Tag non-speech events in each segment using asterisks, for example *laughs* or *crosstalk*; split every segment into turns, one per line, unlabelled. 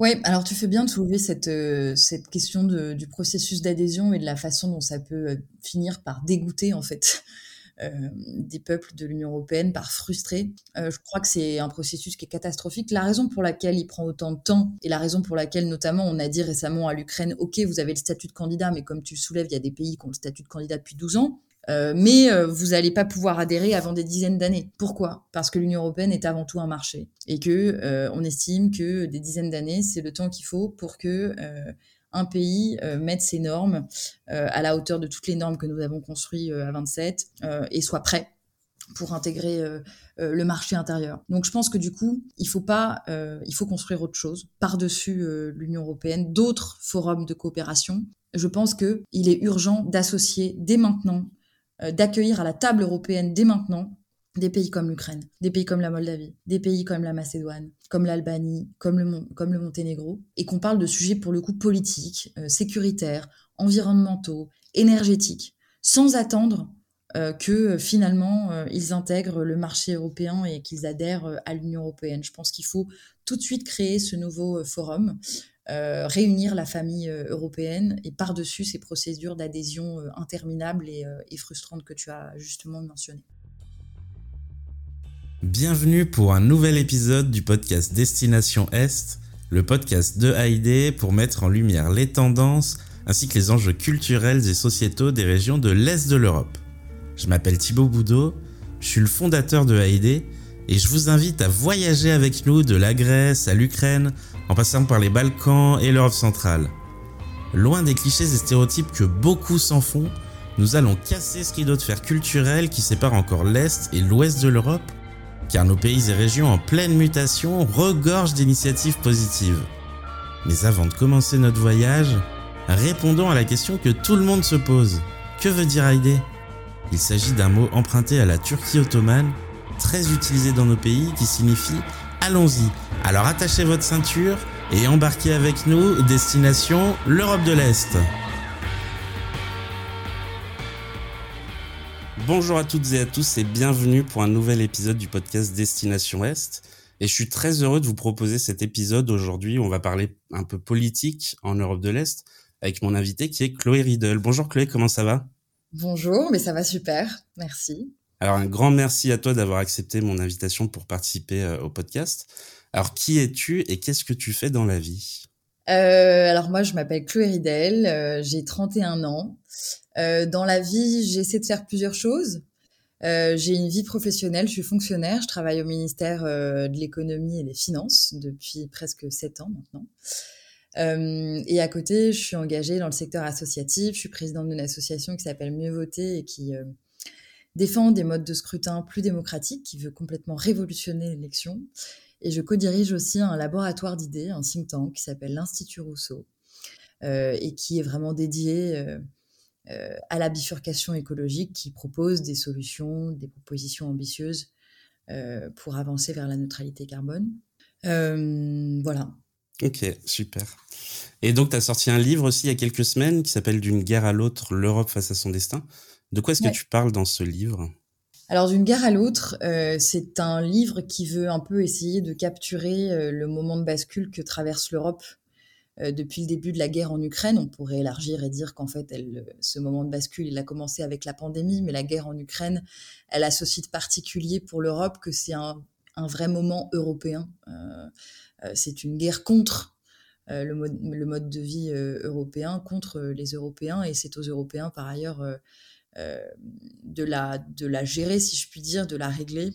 Oui, alors tu fais bien de soulever cette, euh, cette question de, du processus d'adhésion et de la façon dont ça peut euh, finir par dégoûter en fait *laughs* euh, des peuples de l'Union européenne, par frustrer. je crois que c'est un processus qui est catastrophique. La raison pour laquelle il prend autant de temps et la raison pour laquelle notamment on a dit récemment à l'Ukraine, ok, vous avez le statut de candidat, mais comme tu le soulèves, il y a des pays qui ont le statut de candidat depuis 12 ans. Euh, mais euh, vous n'allez pas pouvoir adhérer avant des dizaines d'années. Pourquoi? Parce que l'Union européenne est avant tout un marché et que euh, on estime que des dizaines d'années, c'est le temps qu'il faut pour que un pays mette ses normes à la hauteur de toutes les normes que nous avons construites à 27 et soit prêt pour intégrer le marché intérieur. Donc je pense que du coup, il faut pas, il faut construire autre chose par-dessus l'Union européenne, d'autres forums de coopération. Je pense que il est urgent d'associer dès maintenant d'accueillir à la table européenne dès maintenant des pays comme l'Ukraine, des pays comme la Moldavie, des pays comme la Macédoine, comme l'Albanie, comme le, comme le Monténégro, et qu'on parle de sujets pour le coup politiques, euh, sécuritaires, environnementaux, énergétiques, sans attendre euh, que finalement ils intègrent le marché européen et qu'ils adhèrent à l'Union européenne. Je pense qu'il faut tout de suite créer ce nouveau forum euh, réunir la famille euh, européenne et par-dessus ces procédures d'adhésion euh, interminables et, et frustrantes que tu as justement mentionnées.
Bienvenue pour un nouvel épisode du podcast Destination Est, le podcast de Haïdé pour mettre en lumière les tendances ainsi que les enjeux culturels et sociétaux des régions de l'Est de l'Europe. Je m'appelle Thibaut Boudot, je suis le fondateur de Haïdé et je vous invite à voyager avec nous de la Grèce à l'Ukraine en passant par les Balkans et l'Europe centrale. Loin des clichés et stéréotypes que beaucoup s'en font, nous allons casser ce rideau de fer culturel qui sépare encore l'Est et l'Ouest de l'Europe, car nos pays et régions en pleine mutation regorgent d'initiatives positives. Mais avant de commencer notre voyage, répondons à la question que tout le monde se pose. Que veut dire Haïdé? Il s'agit d'un mot emprunté à la Turquie ottomane, très utilisé dans nos pays, qui signifie allons-y. Alors attachez votre ceinture et embarquez avec nous, destination l'Europe de l'Est. Bonjour à toutes et à tous et bienvenue pour un nouvel épisode du podcast Destination Est. Et je suis très heureux de vous proposer cet épisode aujourd'hui. On va parler un peu politique en Europe de l'Est avec mon invité qui est Chloé Riedel. Bonjour Chloé, comment ça va?
Bonjour, mais ça va super, merci.
Alors un grand merci à toi d'avoir accepté mon invitation pour participer euh, au podcast. Alors qui es-tu et qu'est-ce que tu fais dans la vie?
Euh, alors moi, je m'appelle Chloé Ridel, euh, j'ai 31 ans. dans la vie, j'essaie de faire plusieurs choses. j'ai une vie professionnelle, je suis fonctionnaire, je travaille au ministère de l'économie et des finances depuis presque 7 ans maintenant. et à côté, je suis engagée dans le secteur associatif, je suis présidente d'une association qui s'appelle Mieux voter et qui défend des modes de scrutin plus démocratiques, qui veut complètement révolutionner l'élection. Et je co-dirige aussi un laboratoire d'idées, un think tank qui s'appelle l'Institut Rousseau, euh, et qui est vraiment dédié euh, euh, à la bifurcation écologique, qui propose des solutions, des propositions ambitieuses pour avancer vers la neutralité carbone. voilà.
Ok, super. Et donc, tu as sorti un livre aussi il y a quelques semaines qui s'appelle D'une guerre à l'autre, l'Europe face à son destin. De quoi est-ce que tu parles dans ce livre?
Alors d'une guerre à l'autre, euh, c'est un livre qui veut un peu essayer de capturer euh, le moment de bascule que traverse l'Europe euh, depuis le début de la guerre en Ukraine. On pourrait élargir et dire qu'en fait, elle, ce moment de bascule, il a commencé avec la pandémie, mais la guerre en Ukraine, elle a ce site particulier pour l'Europe que c'est un, un, vrai moment européen. c'est une guerre contre le mode, le, mode, de vie européen, contre les Européens, et c'est aux Européens par ailleurs de, la, de la gérer, si je puis dire, de la régler.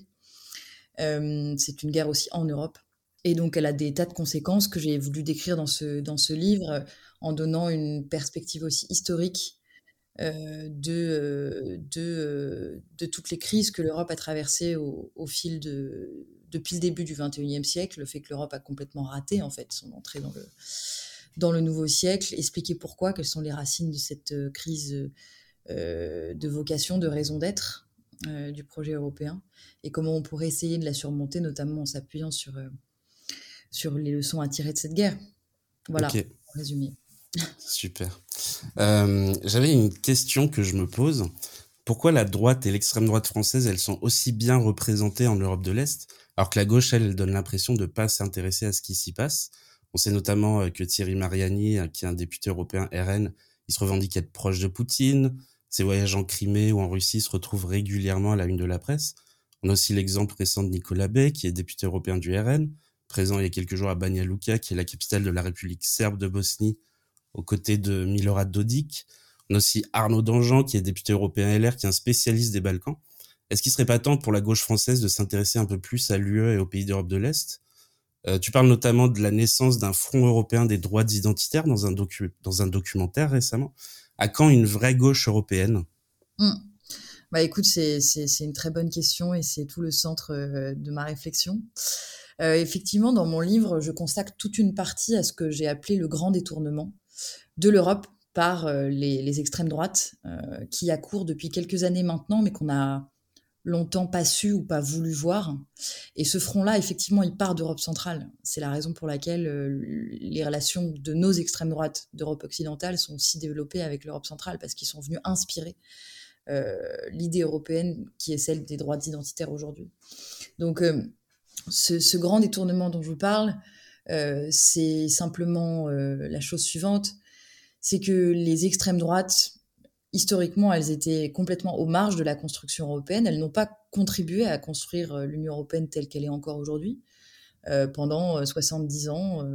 Euh, c'est une guerre aussi en Europe. Et donc, elle a des tas de conséquences que j'ai voulu décrire dans ce, dans ce livre en donnant une perspective aussi historique euh, de, de, de, toutes les crises que l'Europe a traversées au, fil de, depuis le début du XXIe siècle, le fait que l'Europe a complètement raté en fait son entrée dans le, dans le nouveau siècle, expliquer pourquoi, quelles sont les racines de cette crise euh, de vocation, de raison d'être euh, du projet européen et comment on pourrait essayer de la surmonter, notamment en s'appuyant sur, euh, sur les leçons à tirer de cette guerre. Voilà, okay. résumé. *laughs*
Super. J'avais une question que je me pose. Pourquoi la droite et l'extrême droite française, elles sont aussi bien représentées en Europe de l'Est, alors que la gauche, elle, donne l'impression de ne pas s'intéresser à ce qui s'y passe? On sait notamment que Thierry Mariani, qui est un député européen RN, il se revendique être proche de Poutine. Ses voyages en Crimée ou en Russie se retrouvent régulièrement à la une de la presse. On a aussi l'exemple récent de Nicolas Bay, qui est député européen du RN, présent il y a quelques jours à Banja Luka, qui est la capitale de la République serbe de Bosnie, aux côtés de Milorad Dodik. On a aussi Arnaud Dangean, qui est député européen LR, qui est un spécialiste des Balkans. Est-ce qu'il serait pas temps pour la gauche française de s'intéresser un peu plus à l'UE et aux pays d'Europe de l'Est? Euh, Tu parles notamment de la naissance d'un front européen des droits identitaires dans un documentaire récemment. À quand une vraie gauche européenne?
Mmh. Bah écoute, c'est une très bonne question et c'est tout le centre euh, de ma réflexion. Euh, effectivement, dans mon livre, je consacre toute une partie à ce que j'ai appelé le grand détournement de l'Europe par euh, les, extrêmes droites, qui accourent depuis quelques années maintenant, mais qu'on a longtemps pas su ou pas voulu voir. Et ce front-là, effectivement, il part d'Europe centrale. C'est la raison pour laquelle les relations de nos extrêmes droites d'Europe occidentale sont si développées avec l'Europe centrale, parce qu'ils sont venus inspirer euh, l'idée européenne qui est celle des droits identitaires aujourd'hui. Donc, euh, ce, grand détournement dont je vous parle, euh, c'est simplement la chose suivante, c'est que les extrêmes droites, historiquement, elles étaient complètement aux marges de la construction européenne. Elles n'ont pas contribué à construire l'Union européenne telle qu'elle est encore aujourd'hui. pendant 70 ans,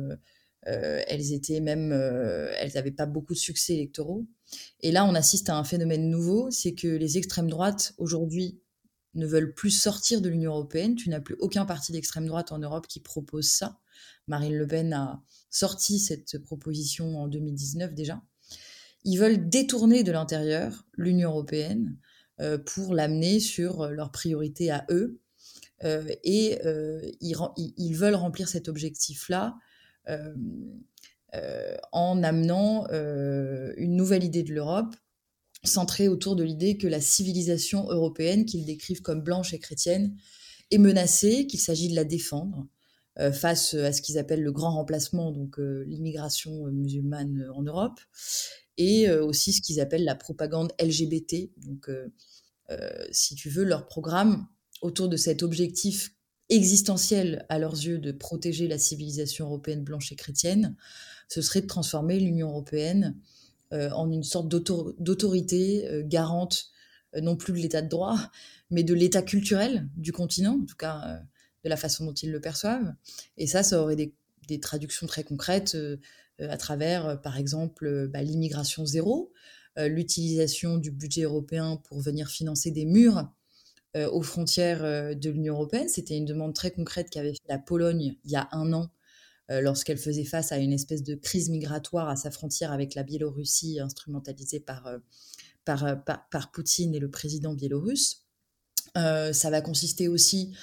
elles étaient même, elles n'avaient pas beaucoup de succès électoraux. Et là, on assiste à un phénomène nouveau, c'est que les extrêmes droites, aujourd'hui, ne veulent plus sortir de l'Union européenne. Tu n'as plus aucun parti d'extrême droite en Europe qui propose ça. Marine Le Pen a sorti cette proposition en 2019 déjà. Ils veulent détourner de l'intérieur l'Union européenne euh, pour l'amener sur leurs priorités à eux. Euh, et euh, ils, veulent remplir cet objectif-là euh, en amenant euh, une nouvelle idée de l'Europe centrée autour de l'idée que la civilisation européenne, qu'ils décrivent comme blanche et chrétienne, est menacée, qu'il s'agit de la défendre euh, face à ce qu'ils appellent le grand remplacement, donc l'immigration musulmane en Europe, et aussi ce qu'ils appellent la propagande LGBT. Donc, si tu veux, leur programme autour de cet objectif existentiel à leurs yeux de protéger la civilisation européenne blanche et chrétienne, ce serait de transformer l'Union européenne euh, en une sorte d'autorité euh, garante euh, non plus de l'état de droit, mais de l'état culturel du continent, en tout cas de la façon dont ils le perçoivent. Et ça, ça aurait des, traductions très concrètes à travers, par exemple, bah, l'immigration zéro, l'utilisation du budget européen pour venir financer des murs aux frontières de l'Union européenne. C'était une demande très concrète qu'avait fait la Pologne il y a un an euh, lorsqu'elle faisait face à une espèce de crise migratoire à sa frontière avec la Biélorussie, instrumentalisée par, euh, euh, par, par, Poutine et le président biélorusse. ça va consister aussi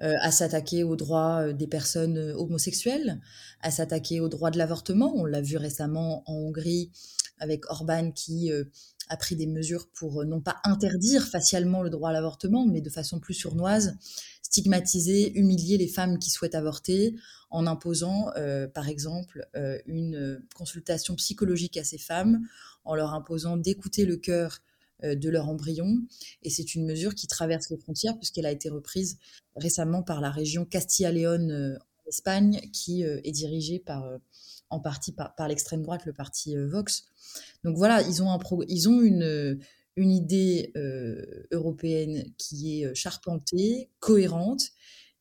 à s'attaquer aux droits des personnes homosexuelles, à s'attaquer aux droits de l'avortement. On l'a vu récemment en Hongrie avec Orban qui a pris des mesures pour non pas interdire facialement le droit à l'avortement, mais de façon plus sournoise, stigmatiser, humilier les femmes qui souhaitent avorter en imposant, euh, par exemple, euh, une consultation psychologique à ces femmes, en leur imposant d'écouter le cœur euh, de leur embryon. Et c'est une mesure qui traverse les frontières puisqu'elle a été reprise récemment par la région Castilla-Léon en Espagne, qui est dirigée par, en partie par, l'extrême droite, le parti Vox. Donc voilà, ils ont, un ils ont une, une idée européenne qui est charpentée, cohérente.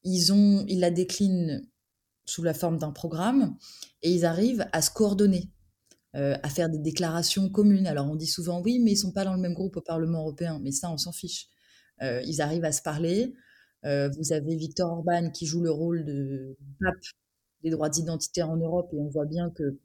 Ils, ont, ils la déclinent sous la forme d'un programme et ils arrivent à se coordonner, euh, à faire des déclarations communes. Alors on dit souvent oui, mais ils sont pas dans le même groupe au Parlement européen, mais ça on s'en fiche. Euh, ils arrivent à se parler. Euh, vous avez Victor Orban qui joue le rôle de pape des droits identitaires en Europe et on voit bien que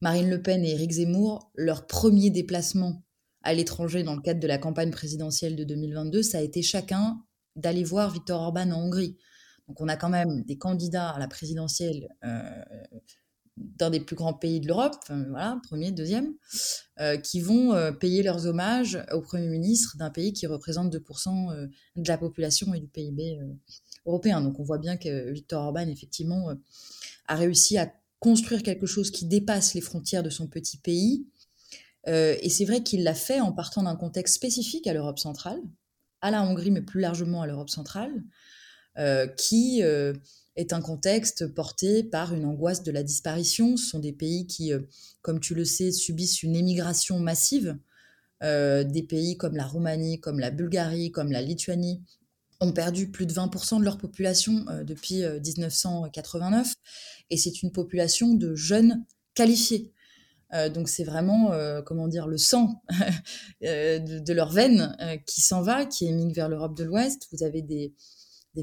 Marine Le Pen et Éric Zemmour, leur premier déplacement à l'étranger dans le cadre de la campagne présidentielle de 2022, ça a été chacun d'aller voir Victor Orban en Hongrie. Donc on a quand même des candidats à la présidentielle d'un des plus grands pays de l'Europe, voilà, premier, deuxième, euh, qui vont euh, payer leurs hommages au Premier ministre d'un pays qui représente 2% de la population et du PIB européen. Donc on voit bien que Victor Orban, effectivement, a réussi à construire quelque chose qui dépasse les frontières de son petit pays. et c'est vrai qu'il l'a fait en partant d'un contexte spécifique à l'Europe centrale, à la Hongrie, mais plus largement à l'Europe centrale, euh, qui euh, est un contexte porté par une angoisse de la disparition. Ce sont des pays qui, comme tu le sais, subissent une émigration massive. des pays comme la Roumanie, comme la Bulgarie, comme la Lituanie, ont perdu plus de 20% de leur population depuis 1989. Et c'est une population de jeunes qualifiés. Euh, donc c'est vraiment, euh, comment dire, le sang *laughs* euh, de, leur veine qui s'en va, qui émigre vers l'Europe de l'Ouest. Vous avez des,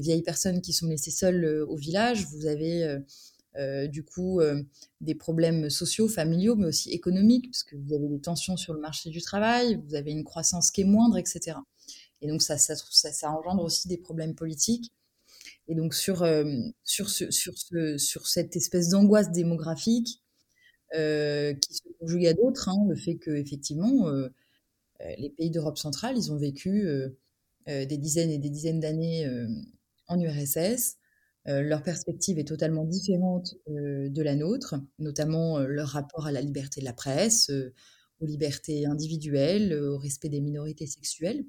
vieilles personnes qui sont laissées seules au village. Vous avez du coup des problèmes sociaux, familiaux, mais aussi économiques, parce que vous avez des tensions sur le marché du travail, vous avez une croissance qui est moindre, etc. Et donc ça, ça, engendre aussi des problèmes politiques. Et donc sur, sur, ce, sur, ce, sur cette espèce d'angoisse démographique, euh, qui se conjugue à d'autres. Hein, le fait que effectivement, euh, euh, les pays d'Europe centrale, ils ont vécu des dizaines et des dizaines d'années en URSS. leur perspective est totalement différente de la nôtre, notamment leur rapport à la liberté de la presse, aux libertés individuelles, au respect des minorités sexuelles.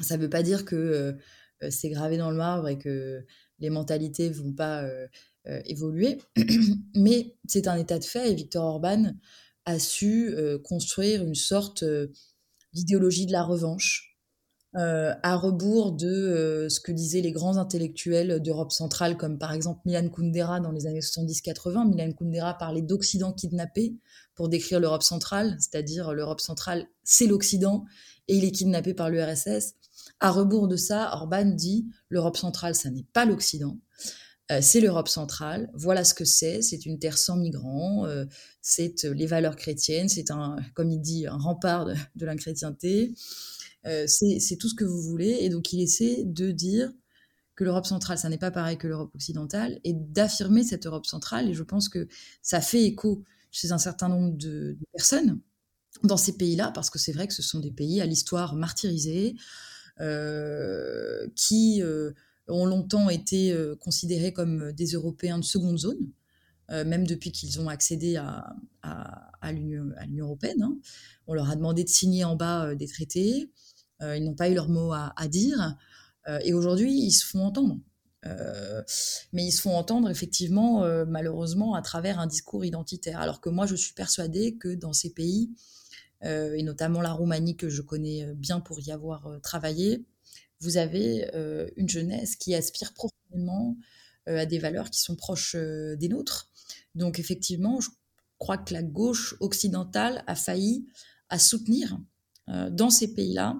Ça ne veut pas dire que c'est gravé dans le marbre et que les mentalités vont pas euh, évoluer. *clears throat* Mais c'est un état de fait et Victor Orban a su euh, construire une sorte euh, d'idéologie de la revanche. À rebours de ce que disaient les grands intellectuels d'Europe centrale, comme par exemple Milan Kundera dans les années 70-80. Milan Kundera parlait d'Occident kidnappé pour décrire l'Europe centrale, c'est-à-dire l'Europe centrale, c'est l'Occident et il est kidnappé par l'URSS. À rebours de ça, Orban dit l'Europe centrale, ça n'est pas l'Occident, euh, c'est l'Europe centrale. Voilà ce que c'est. C'est une terre sans migrants. Euh, c'est euh, les valeurs chrétiennes. C'est un, comme il dit, un rempart de, de. C'est tout ce que vous voulez. Et donc, il essaie de dire que l'Europe centrale, ça n'est pas pareil que l'Europe occidentale, et d'affirmer cette Europe centrale. Et je pense que ça fait écho chez un certain nombre de, personnes dans ces pays-là, parce que c'est vrai que ce sont des pays à l'histoire martyrisée, euh, qui ont longtemps été euh, considérés comme des Européens de seconde zone, euh, même depuis qu'ils ont accédé à, l'Union européenne. Hein. On leur a demandé de signer en bas euh, des traités, ils n'ont pas eu leur mot à, dire, et aujourd'hui ils se font entendre. mais ils se font entendre effectivement, malheureusement, à travers un discours identitaire. Alors que moi, je suis persuadée que dans ces pays, et notamment la Roumanie que je connais bien pour y avoir travaillé, vous avez euh, une jeunesse qui aspire profondément euh, à des valeurs qui sont proches euh, des nôtres. Donc effectivement, je crois que la gauche occidentale a failli à soutenir dans ces pays-là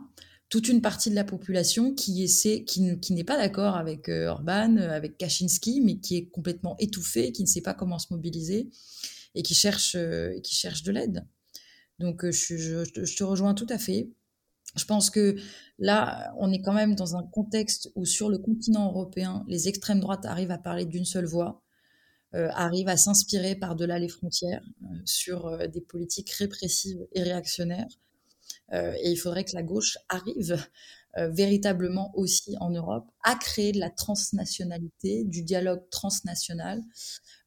toute une partie de la population qui, essaie, qui, qui n'est pas d'accord avec Orban, avec Kaczynski, mais qui est complètement étouffée, qui ne sait pas comment se mobiliser et qui cherche, qui cherche de l'aide. Donc je, te rejoins tout à fait. Je pense que là, on est quand même dans un contexte où sur le continent européen, les extrêmes droites arrivent à parler d'une seule voix, euh, arrivent à s'inspirer par-delà les frontières euh, sur euh, des politiques répressives et réactionnaires. Et il faudrait que la gauche arrive véritablement aussi en Europe à créer de la transnationalité, du dialogue transnational,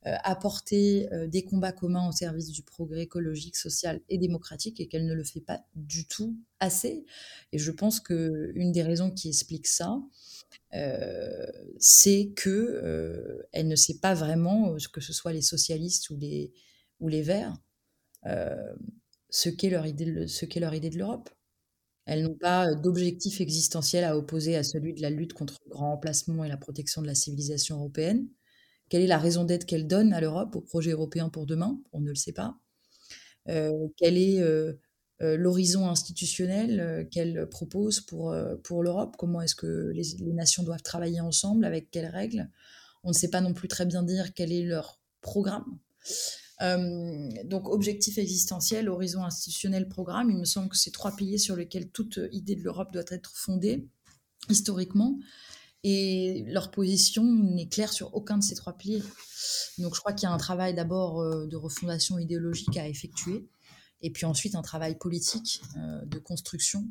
euh, apporter euh, des combats communs au service du progrès écologique, social et démocratique et qu'elle ne le fait pas du tout assez. Et je pense que une des raisons qui explique ça, euh, c'est que elle ne sait pas vraiment, que ce soit les socialistes ou les, ou les Verts, ce qu'est leur idée, ce qu'est leur idée de l'Europe. Elles n'ont pas d'objectif existentiel à opposer à celui de la lutte contre le grand emplacement et la protection de la civilisation européenne. Quelle est la raison d'être qu'elle donne à l'Europe, au projet européen pour demain? On ne le sait pas. Euh, quel est euh, euh, l'horizon institutionnel qu'elle propose pour, pour l'Europe? Comment est-ce que les, nations doivent travailler ensemble? Avec quelles règles? On ne sait pas non plus très bien dire quel est leur programme. Donc objectif existentiel, horizon institutionnel, programme, il me semble que c'est trois piliers sur lesquels toute idée de l'Europe doit être fondée historiquement. Et leur position n'est claire sur aucun de ces trois piliers. Donc je crois qu'il y a un travail d'abord euh, de refondation idéologique à effectuer, et puis ensuite un travail politique euh, de construction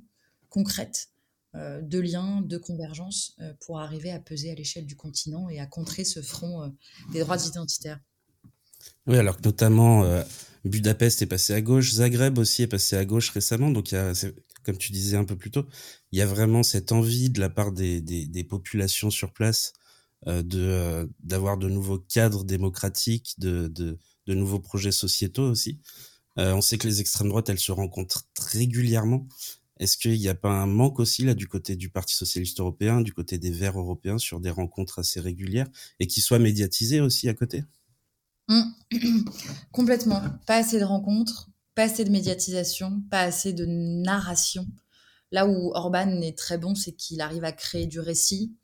concrète euh, de liens, de convergence pour arriver à peser à l'échelle du continent et à contrer ce front des droits identitaires.
Oui, alors que notamment Budapest est passé à gauche, Zagreb aussi est passé à gauche récemment, donc comme tu disais un peu plus tôt, il y a vraiment cette envie de la part des, populations sur place de d'avoir de nouveaux cadres démocratiques, de nouveaux projets sociétaux aussi. on sait que les extrêmes droites, elles se rencontrent régulièrement. Est-ce qu'il n'y a pas un manque aussi là du côté du Parti socialiste européen, du côté des Verts européens sur des rencontres assez régulières et qui soient médiatisées aussi à côté? *clears throat*
Complètement. Pas assez de rencontres, pas assez de médiatisation, pas assez de narration. Là où Orban est très bon, c'est qu'il arrive à créer du récit.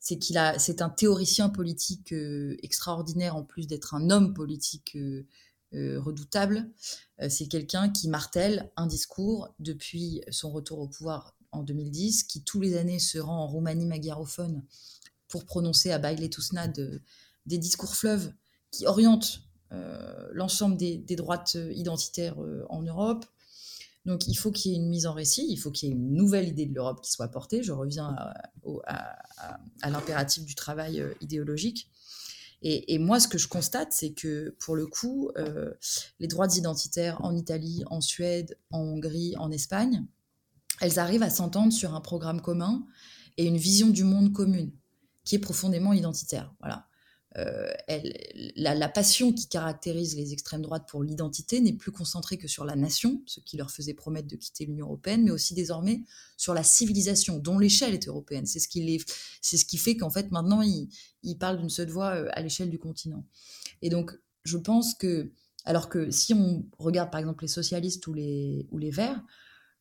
C'est qu'il a, c'est un théoricien politique euh, extraordinaire en plus d'être un homme politique euh, euh, redoutable. C'est quelqu'un qui martèle un discours depuis son retour au pouvoir en 2010, qui tous les années se rend en Roumanie magyarophone pour prononcer à Baile Tousnad des discours fleuves qui orientent euh, l'ensemble des, droites identitaires en Europe. Donc il faut qu'il y ait une mise en récit, il faut qu'il y ait une nouvelle idée de l'Europe qui soit portée. Je reviens à l'impératif du travail idéologique. Et, moi, ce que je constate, c'est que pour le coup, euh, les droits identitaires en Italie, en Suède, en Hongrie, en Espagne, elles arrivent à s'entendre sur un programme commun et une vision du monde commune qui est profondément identitaire. Voilà. Euh, la, passion qui caractérise les extrêmes droites pour l'identité n'est plus concentrée que sur la nation, ce qui leur faisait promettre de quitter l'Union européenne, mais aussi désormais sur la civilisation, dont l'échelle est européenne. C'est ce qui, fait qu'en fait maintenant ils, parlent d'une seule voix euh, à l'échelle du continent. Et donc je pense que, alors que si on regarde par exemple les socialistes ou les, Verts,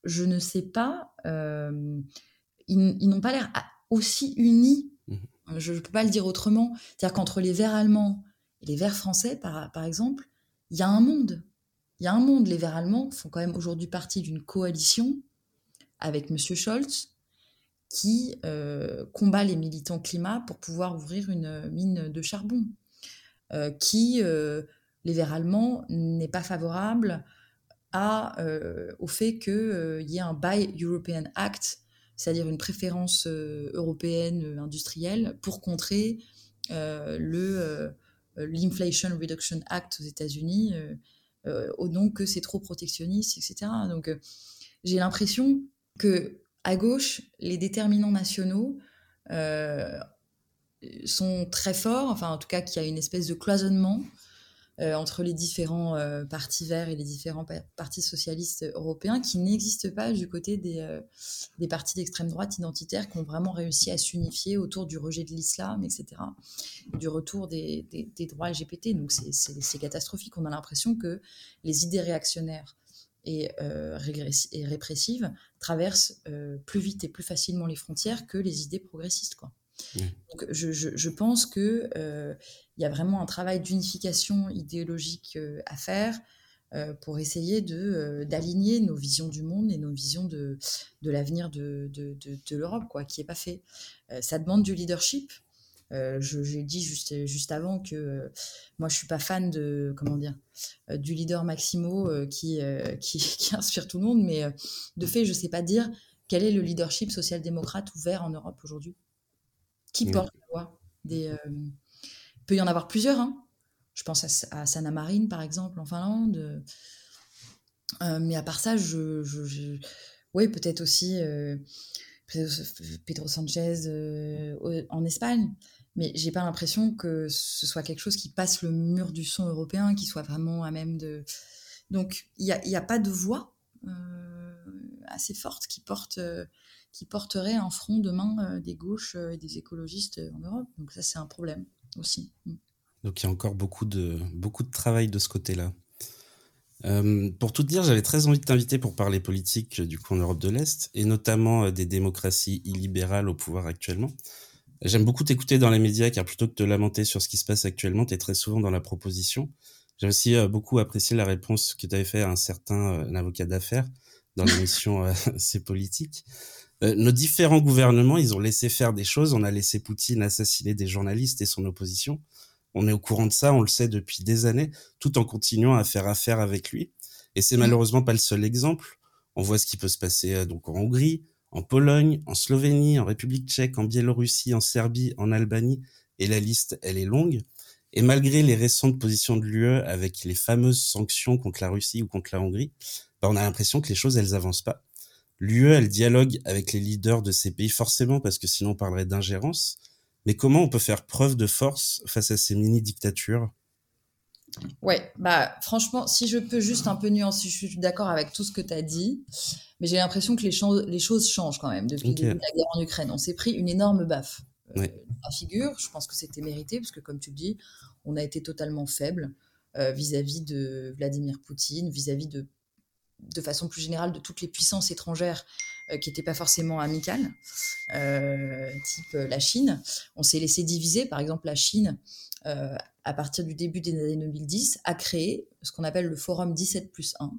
je ne sais pas, euh, ils, ils n'ont pas l'air aussi unis je ne peux pas le dire autrement. C'est-à-dire qu'entre les Verts allemands et les Verts français, par, exemple, il y a un monde. Il y a un monde. Les Verts allemands font quand même aujourd'hui partie d'une coalition avec M. Scholz qui euh, combat les militants climat pour pouvoir ouvrir une mine de charbon. Euh, qui, euh, les Verts allemands, n'est pas favorable au fait qu'il y ait un Buy European Act c'est-à-dire une préférence euh, européenne euh, industrielle pour contrer euh, l'Inflation Reduction Act aux États-Unis au nom que c'est trop protectionniste, etc. Donc j'ai l'impression que à gauche, les déterminants nationaux sont très forts, enfin en tout cas qu'il y a une espèce de cloisonnement entre les différents euh, partis verts et les différents partis socialistes européens qui n'existent pas du côté des, euh, des partis d'extrême droite identitaires qui ont vraiment réussi à s'unifier autour du rejet de l'islam, etc., du retour des, des, droits LGBT. Donc c'est catastrophique. On a l'impression que les idées réactionnaires et, et répressives traversent plus vite et plus facilement les frontières que les idées progressistes. Quoi. Donc, je, pense qu'il euh, il y a vraiment un travail d'unification idéologique euh, à faire euh, pour essayer de, d'aligner nos visions du monde et nos visions de, de l'avenir de, de, de, l'Europe, quoi, qui n'est pas fait. ça demande du leadership. j'ai dit juste, juste avant que moi je suis pas fan de comment dire du leader Maximo qui, qui, *laughs* qui inspire tout le monde, mais de fait je sais pas dire quel est le leadership social-démocrate ouvert en Europe aujourd'hui qui porte la voix. Des, euh, il peut y en avoir plusieurs. Hein. Je pense à, Sanna Marine, par exemple, en Finlande. Euh, mais à part ça, je, je, oui, peut-être aussi euh, Pedro Sanchez en Espagne. Mais j'ai pas l'impression que ce soit quelque chose qui passe le mur du son européen, qui soit vraiment à même de. Donc, il n'y a, y a, pas de voix assez forte qui porte qui porterait un front demain euh, des gauches euh, et des écologistes euh, en Europe. Donc ça, c'est un problème aussi. Mm.
Donc il y a encore beaucoup de, beaucoup de travail de ce côté-là. pour tout dire, j'avais très envie de t'inviter pour parler politique du coup en Europe de l'Est et notamment des démocraties illibérales au pouvoir actuellement. J'aime beaucoup t'écouter dans les médias car plutôt que de te lamenter sur ce qui se passe actuellement, tu es très souvent dans la proposition. J'ai aussi beaucoup apprécié la réponse que tu avais fait à un certain avocat d'affaires dans l'émission *laughs* C'est politique. Euh, nos différents gouvernements, ils ont laissé faire des choses. On a laissé Poutine assassiner des journalistes et son opposition. On est au courant de ça, on le sait depuis des années, tout en continuant à faire affaire avec lui. Et c'est mmh. malheureusement pas le seul exemple. On voit ce qui peut se passer euh, donc en Hongrie, en Pologne, en Slovénie, en République tchèque, en Biélorussie, en Serbie, en Albanie, et la liste, elle est longue. Et malgré les récentes positions de l'UE avec les fameuses sanctions contre la Russie ou contre la Hongrie, bah on a l'impression que les choses, elles avancent pas. L'UE, elle dialogue avec les leaders de ces pays forcément parce que sinon on parlerait d'ingérence. Mais comment on peut faire preuve de force face à ces mini-dictatures?
Ouais, bah franchement, si je peux juste un peu nuancer, je suis d'accord avec tout ce que tu as dit, mais j'ai l'impression que les, les, choses changent quand même depuis le début de la guerre en Ukraine. On s'est pris une énorme baffe. Euh, la figure, je pense que c'était mérité, parce que comme tu le dis, on a été totalement faible euh, vis-à-vis de Vladimir Poutine, vis-à-vis de, de façon plus générale, de toutes les puissances étrangères euh, qui n'étaient pas forcément amicales, type la Chine. On s'est laissé diviser, par exemple, la Chine à partir du début des années 2010, a créé ce qu'on appelle le Forum 17 plus 1,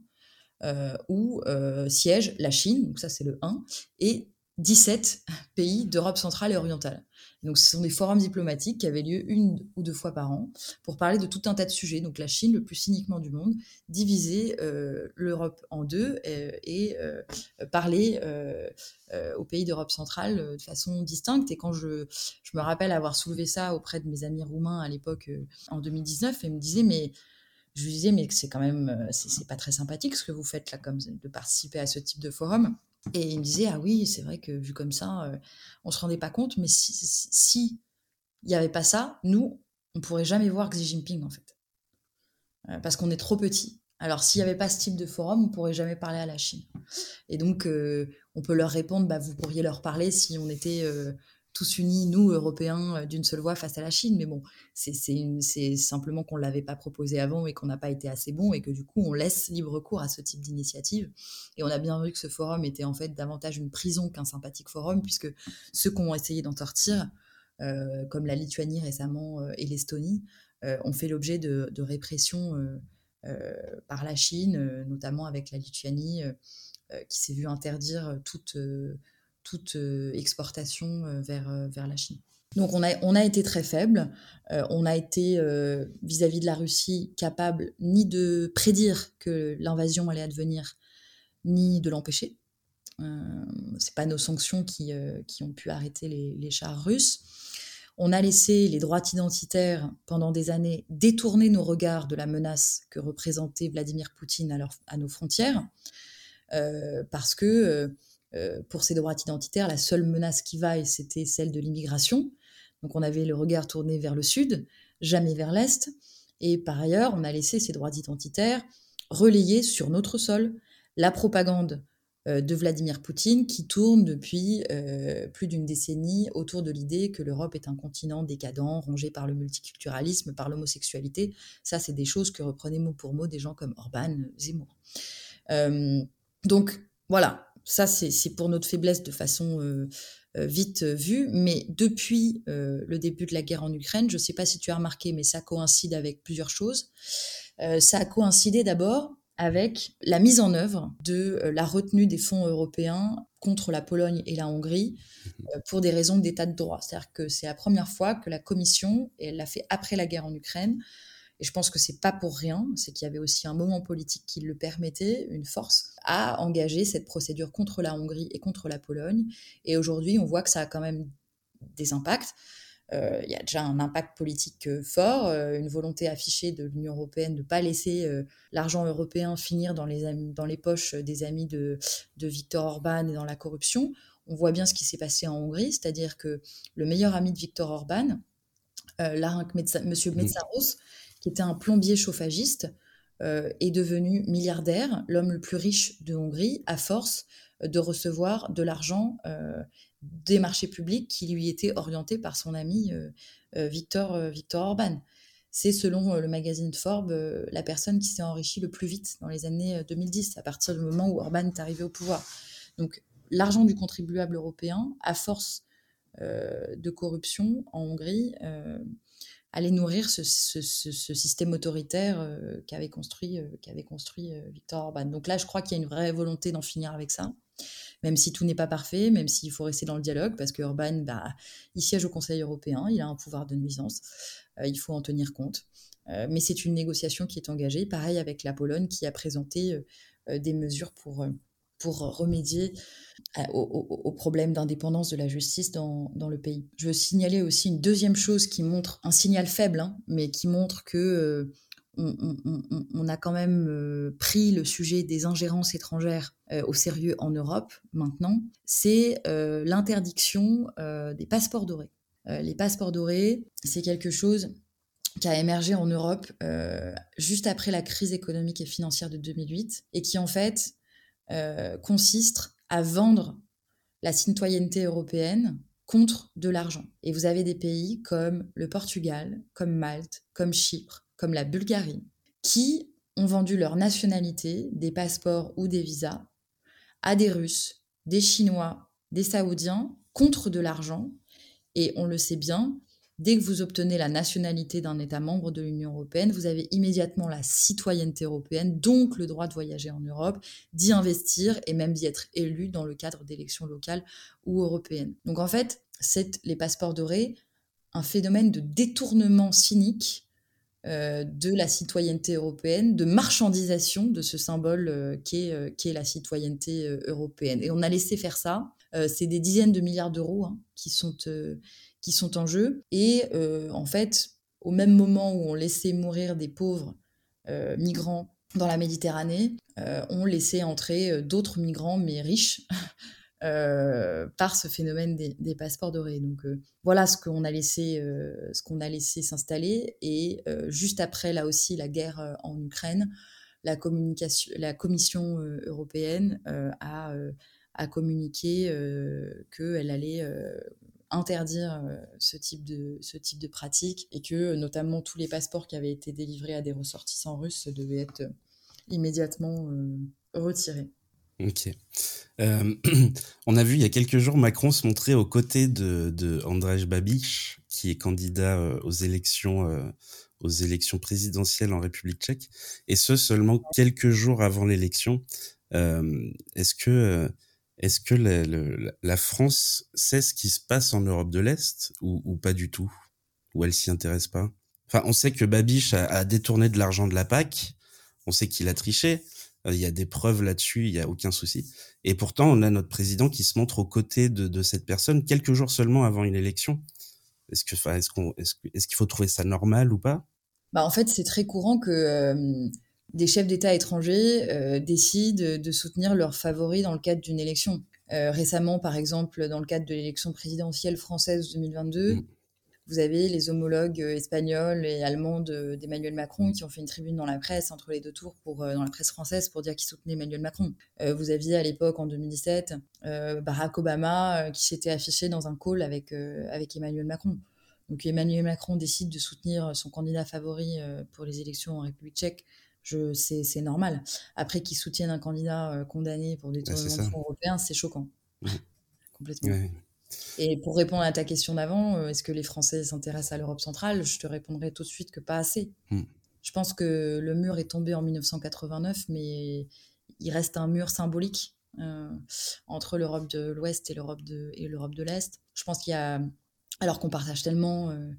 euh, où euh, siège la Chine, donc ça c'est le 1, et 17 pays d'Europe centrale et orientale. Donc ce sont des forums diplomatiques qui avaient lieu une ou deux fois par an pour parler de tout un tas de sujets. Donc la Chine, le plus cyniquement du monde, diviser euh, l'Europe en deux et, parler aux pays d'Europe centrale de façon distincte. Et quand je, je, me rappelle avoir soulevé ça auprès de mes amis roumains à l'époque en 2019, ils me disaient mais je lui disais, mais c'est quand même, euh, c'est pas très sympathique ce que vous faites là, comme de participer à ce type de forum. Et il me disait, ah oui, c'est vrai que vu comme ça, euh, on se rendait pas compte, mais si il n'y avait pas ça, nous, on pourrait jamais voir Xi Jinping en fait, euh, parce qu'on est trop petit. Alors s'il n'y avait pas ce type de forum, on pourrait jamais parler à la Chine. Et donc, on peut leur répondre, bah, vous pourriez leur parler si on était tous unis, nous, Européens, euh, d'une seule voix face à la Chine. Mais bon, c'est simplement qu'on ne l'avait pas proposé avant et qu'on n'a pas été assez bon et que du coup, on laisse libre cours à ce type d'initiative. Et on a bien vu que ce forum était en fait davantage une prison qu'un sympathique forum, puisque ceux qui ont essayé d'en sortir, euh, comme la Lituanie récemment euh, et l'Estonie, ont fait l'objet de, de, répression par la Chine, notamment avec la Lituanie, qui s'est vue interdire toute toute euh, exportation euh, vers, euh, vers la Chine. Donc on a, on a été très faible, on a été vis-à-vis de la Russie capable ni de prédire que l'invasion allait advenir, ni de l'empêcher. Euh, c'est pas nos sanctions qui, qui ont pu arrêter les, chars russes. On a laissé les droits identitaires pendant des années détourner nos regards de la menace que représentait Vladimir Poutine à, nos frontières, parce que pour ces droits identitaires, la seule menace qui vaille, c'était celle de l'immigration. Donc on avait le regard tourné vers le sud, jamais vers l'est. Et par ailleurs, on a laissé ces droits identitaires relayer sur notre sol la propagande euh, de Vladimir Poutine qui tourne depuis euh, plus d'une décennie autour de l'idée que l'Europe est un continent décadent, rongé par le multiculturalisme, par l'homosexualité. Ça, c'est des choses que reprenaient mot pour mot des gens comme Orban, Zemmour. donc voilà, ça, c'est pour notre faiblesse de façon euh, euh, vite euh, vue. Mais depuis le début de la guerre en Ukraine, je ne sais pas si tu as remarqué, mais ça coïncide avec plusieurs choses. ça a coïncidé d'abord avec la mise en œuvre de la retenue des fonds européens contre la Pologne et la Hongrie pour des raisons d'état de droit. C'est-à-dire que c'est la première fois que la Commission, et elle l'a fait après la guerre en Ukraine, et je pense que c'est pas pour rien, c'est qu'il y avait aussi un moment politique qui le permettait, une force, à engager cette procédure contre la Hongrie et contre la Pologne. Et aujourd'hui, on voit que ça a quand même des impacts. Euh, il y a déjà un impact politique euh, fort, euh, une volonté affichée de l'Union européenne de ne pas laisser l'argent européen finir dans les, dans les poches des amis de, de Viktor Orban et dans la corruption. On voit bien ce qui s'est passé en Hongrie, c'est-à-dire que le meilleur ami de Viktor Orban, euh, Monsieur Metsaros, qui était un plombier chauffagiste, euh, est devenu milliardaire, l'homme le plus riche de Hongrie, à force euh, de recevoir de l'argent euh, des marchés publics qui lui étaient orientés par son ami Victor, Victor Orban. C'est selon le magazine Forbes la personne qui s'est enrichie le plus vite dans les années 2010, à partir du moment où Orban est arrivé au pouvoir. Donc l'argent du contribuable européen, à force de corruption en Hongrie, aller nourrir ce, système autoritaire euh, qu'avait construit, euh, construit euh, Victor Orban. Donc là, je crois qu'il y a une vraie volonté d'en finir avec ça, même si tout n'est pas parfait, même s'il faut rester dans le dialogue, parce que Orban, bah, il siège au Conseil européen, il a un pouvoir de nuisance, il faut en tenir compte. mais c'est une négociation qui est engagée, pareil avec la Pologne, qui a présenté des mesures pour, pour remédier au, problème d'indépendance de la justice dans, le pays. Je veux signaler aussi une deuxième chose qui montre, un signal faible, hein, mais qui montre que euh, on, a quand même euh, pris le sujet des ingérences étrangères euh, au sérieux en Europe maintenant, c'est l'interdiction des passeports dorés. les passeports dorés, c'est quelque chose qui a émergé en Europe juste après la crise économique et financière de 2008 et qui en fait consiste à vendre la citoyenneté européenne contre de l'argent. Et vous avez des pays comme le Portugal, comme Malte, comme Chypre, comme la Bulgarie, qui ont vendu leur nationalité, des passeports ou des visas, à des Russes, des Chinois, des Saoudiens, contre de l'argent. Et on le sait bien, dès que vous obtenez la nationalité d'un État membre de l'Union européenne, vous avez immédiatement la citoyenneté européenne, donc le droit de voyager en Europe, d'y investir et même d'y être élu dans le cadre d'élections locales ou européennes. Donc en fait, c'est les passeports dorés, un phénomène de détournement cynique euh, de la citoyenneté européenne, de marchandisation de ce symbole euh, euh, qui, est, la citoyenneté européenne. Et on a laissé faire ça. c'est des dizaines de milliards d'euros hein, qui, sont, qui sont en jeu. Et en fait, au même moment où on laissait mourir des pauvres migrants dans la Méditerranée, on laissait entrer d'autres migrants, mais riches, *laughs* Euh, par ce phénomène des, passeports dorés. Donc euh, voilà ce qu'on a laissé, euh, ce qu'on a laissé s'installer. Et juste après, là aussi, la guerre en Ukraine, la, communication, la Commission européenne a, a, communiqué qu'elle allait interdire ce type de ce type de pratique et que notamment tous les passeports qui avaient été délivrés à des ressortissants russes devaient être immédiatement retirés.
Ok. Euh, *clears throat* on a vu il y a quelques jours Macron se montrer aux côtés de, Babiš, qui est candidat euh, aux élections, euh, aux élections présidentielles en République tchèque, et ce seulement quelques jours avant l'élection. est-ce que, est-ce que la, France sait ce qui se passe en Europe de l'Est ou, pas du tout? Ou elle s'y intéresse pas? Enfin, on sait que Babiš a, détourné de l'argent de la PAC, on sait qu'il a triché, euh, il y a des preuves là-dessus, il y a aucun souci. Et pourtant, on a notre président qui se montre aux côtés de, cette personne quelques jours seulement avant une élection. Est-ce, qu'il faut trouver ça normal ou pas?
Bah en fait, c'est très courant que euh, des chefs d'État étrangers euh, décident de soutenir leurs favoris dans le cadre d'une élection. récemment, par exemple, dans le cadre de l'élection présidentielle française 2022, vous avez les homologues euh, espagnols et allemands d'Emmanuel Macron qui ont fait une tribune dans la presse entre les deux tours, pour, euh, dans la presse française, pour dire qu'ils soutenaient Emmanuel Macron. Euh, vous aviez à l'époque, en 2017, Barack Obama qui s'était affiché dans un call avec, avec Emmanuel Macron. Donc Emmanuel Macron décide de soutenir son candidat favori pour les élections en République tchèque. C'est normal. Après qu'il soutienne un candidat condamné pour détournement de fonds européens, c'est choquant. Complètement. Et pour répondre à ta question d'avant, euh, est-ce que les Français s'intéressent à l'Europe centrale? Je te répondrai tout de suite que pas assez. Hmm. Je pense que le mur est tombé en 1989, mais il reste un mur symbolique euh, entre l'Europe de l'Ouest et l'Europe de, et l'Europe de l'Est. Je pense qu'il y a, alors qu'on partage tellement, euh,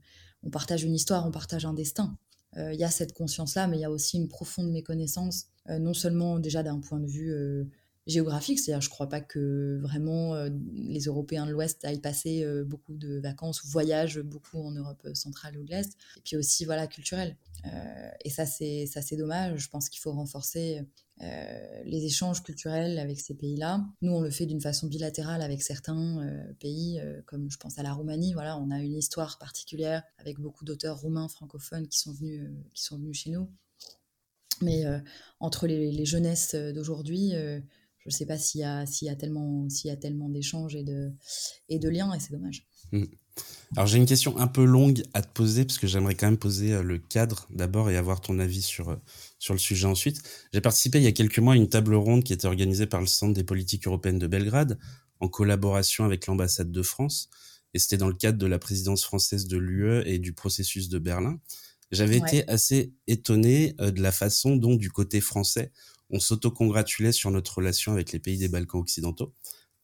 on partage une histoire, on partage un destin. Il y a cette conscience-là, mais il y a aussi une profonde méconnaissance, non seulement déjà d'un point de vue géographique, c'est-à-dire je ne crois pas que vraiment euh, les Européens de l'Ouest aillent passer euh, beaucoup de vacances ou voyagent beaucoup en Europe centrale ou de l'Est, et puis aussi voilà culturel. Euh, et ça c'est dommage. Je pense qu'il faut renforcer les échanges culturels avec ces pays-là. Nous on le fait d'une façon bilatérale avec certains pays, comme je pense à la Roumanie. Voilà, on a une histoire particulière avec beaucoup d'auteurs roumains francophones qui sont venus qui sont venus chez nous. Mais entre les, les jeunesses d'aujourd'hui, je ne sais pas s'il y y a tellement, d'échanges et de, et de liens, et c'est dommage.
Hmm. Alors j'ai une question un peu longue à te poser, parce que j'aimerais quand même poser euh, le cadre d'abord et avoir ton avis sur, euh, sur le sujet ensuite. J'ai participé il y a quelques mois à une table ronde qui était organisée par le Centre des politiques européennes de Belgrade, en collaboration avec l'ambassade de France, et c'était dans le cadre de la présidence française de l'UE et du processus de Berlin. J'avais été assez étonné euh, de la façon dont, du côté français, on s'auto-congratulait sur notre relation avec les pays des Balkans occidentaux.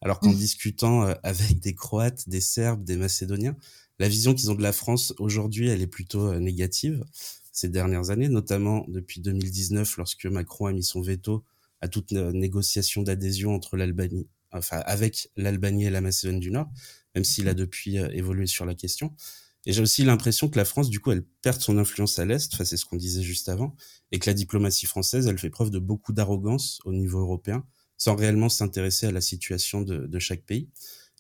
Alors qu'en mmh. discutant euh, *laughs* avec des Croates, des Serbes, des Macédoniens, la vision qu'ils ont de la France aujourd'hui, elle est plutôt euh, négative ces dernières années, notamment depuis 2019 lorsque Macron a mis son veto à toute négociation d'adhésion entre l'Albanie, enfin avec l'Albanie et la Macédoine du Nord, même s'il a depuis euh, évolué sur la question. Et j'ai aussi l'impression que la France, du coup, elle perd son influence à l'Est, enfin, c'est ce qu'on disait juste avant, et que la diplomatie française, elle fait preuve de beaucoup d'arrogance au niveau européen, sans réellement s'intéresser à la situation de, chaque pays.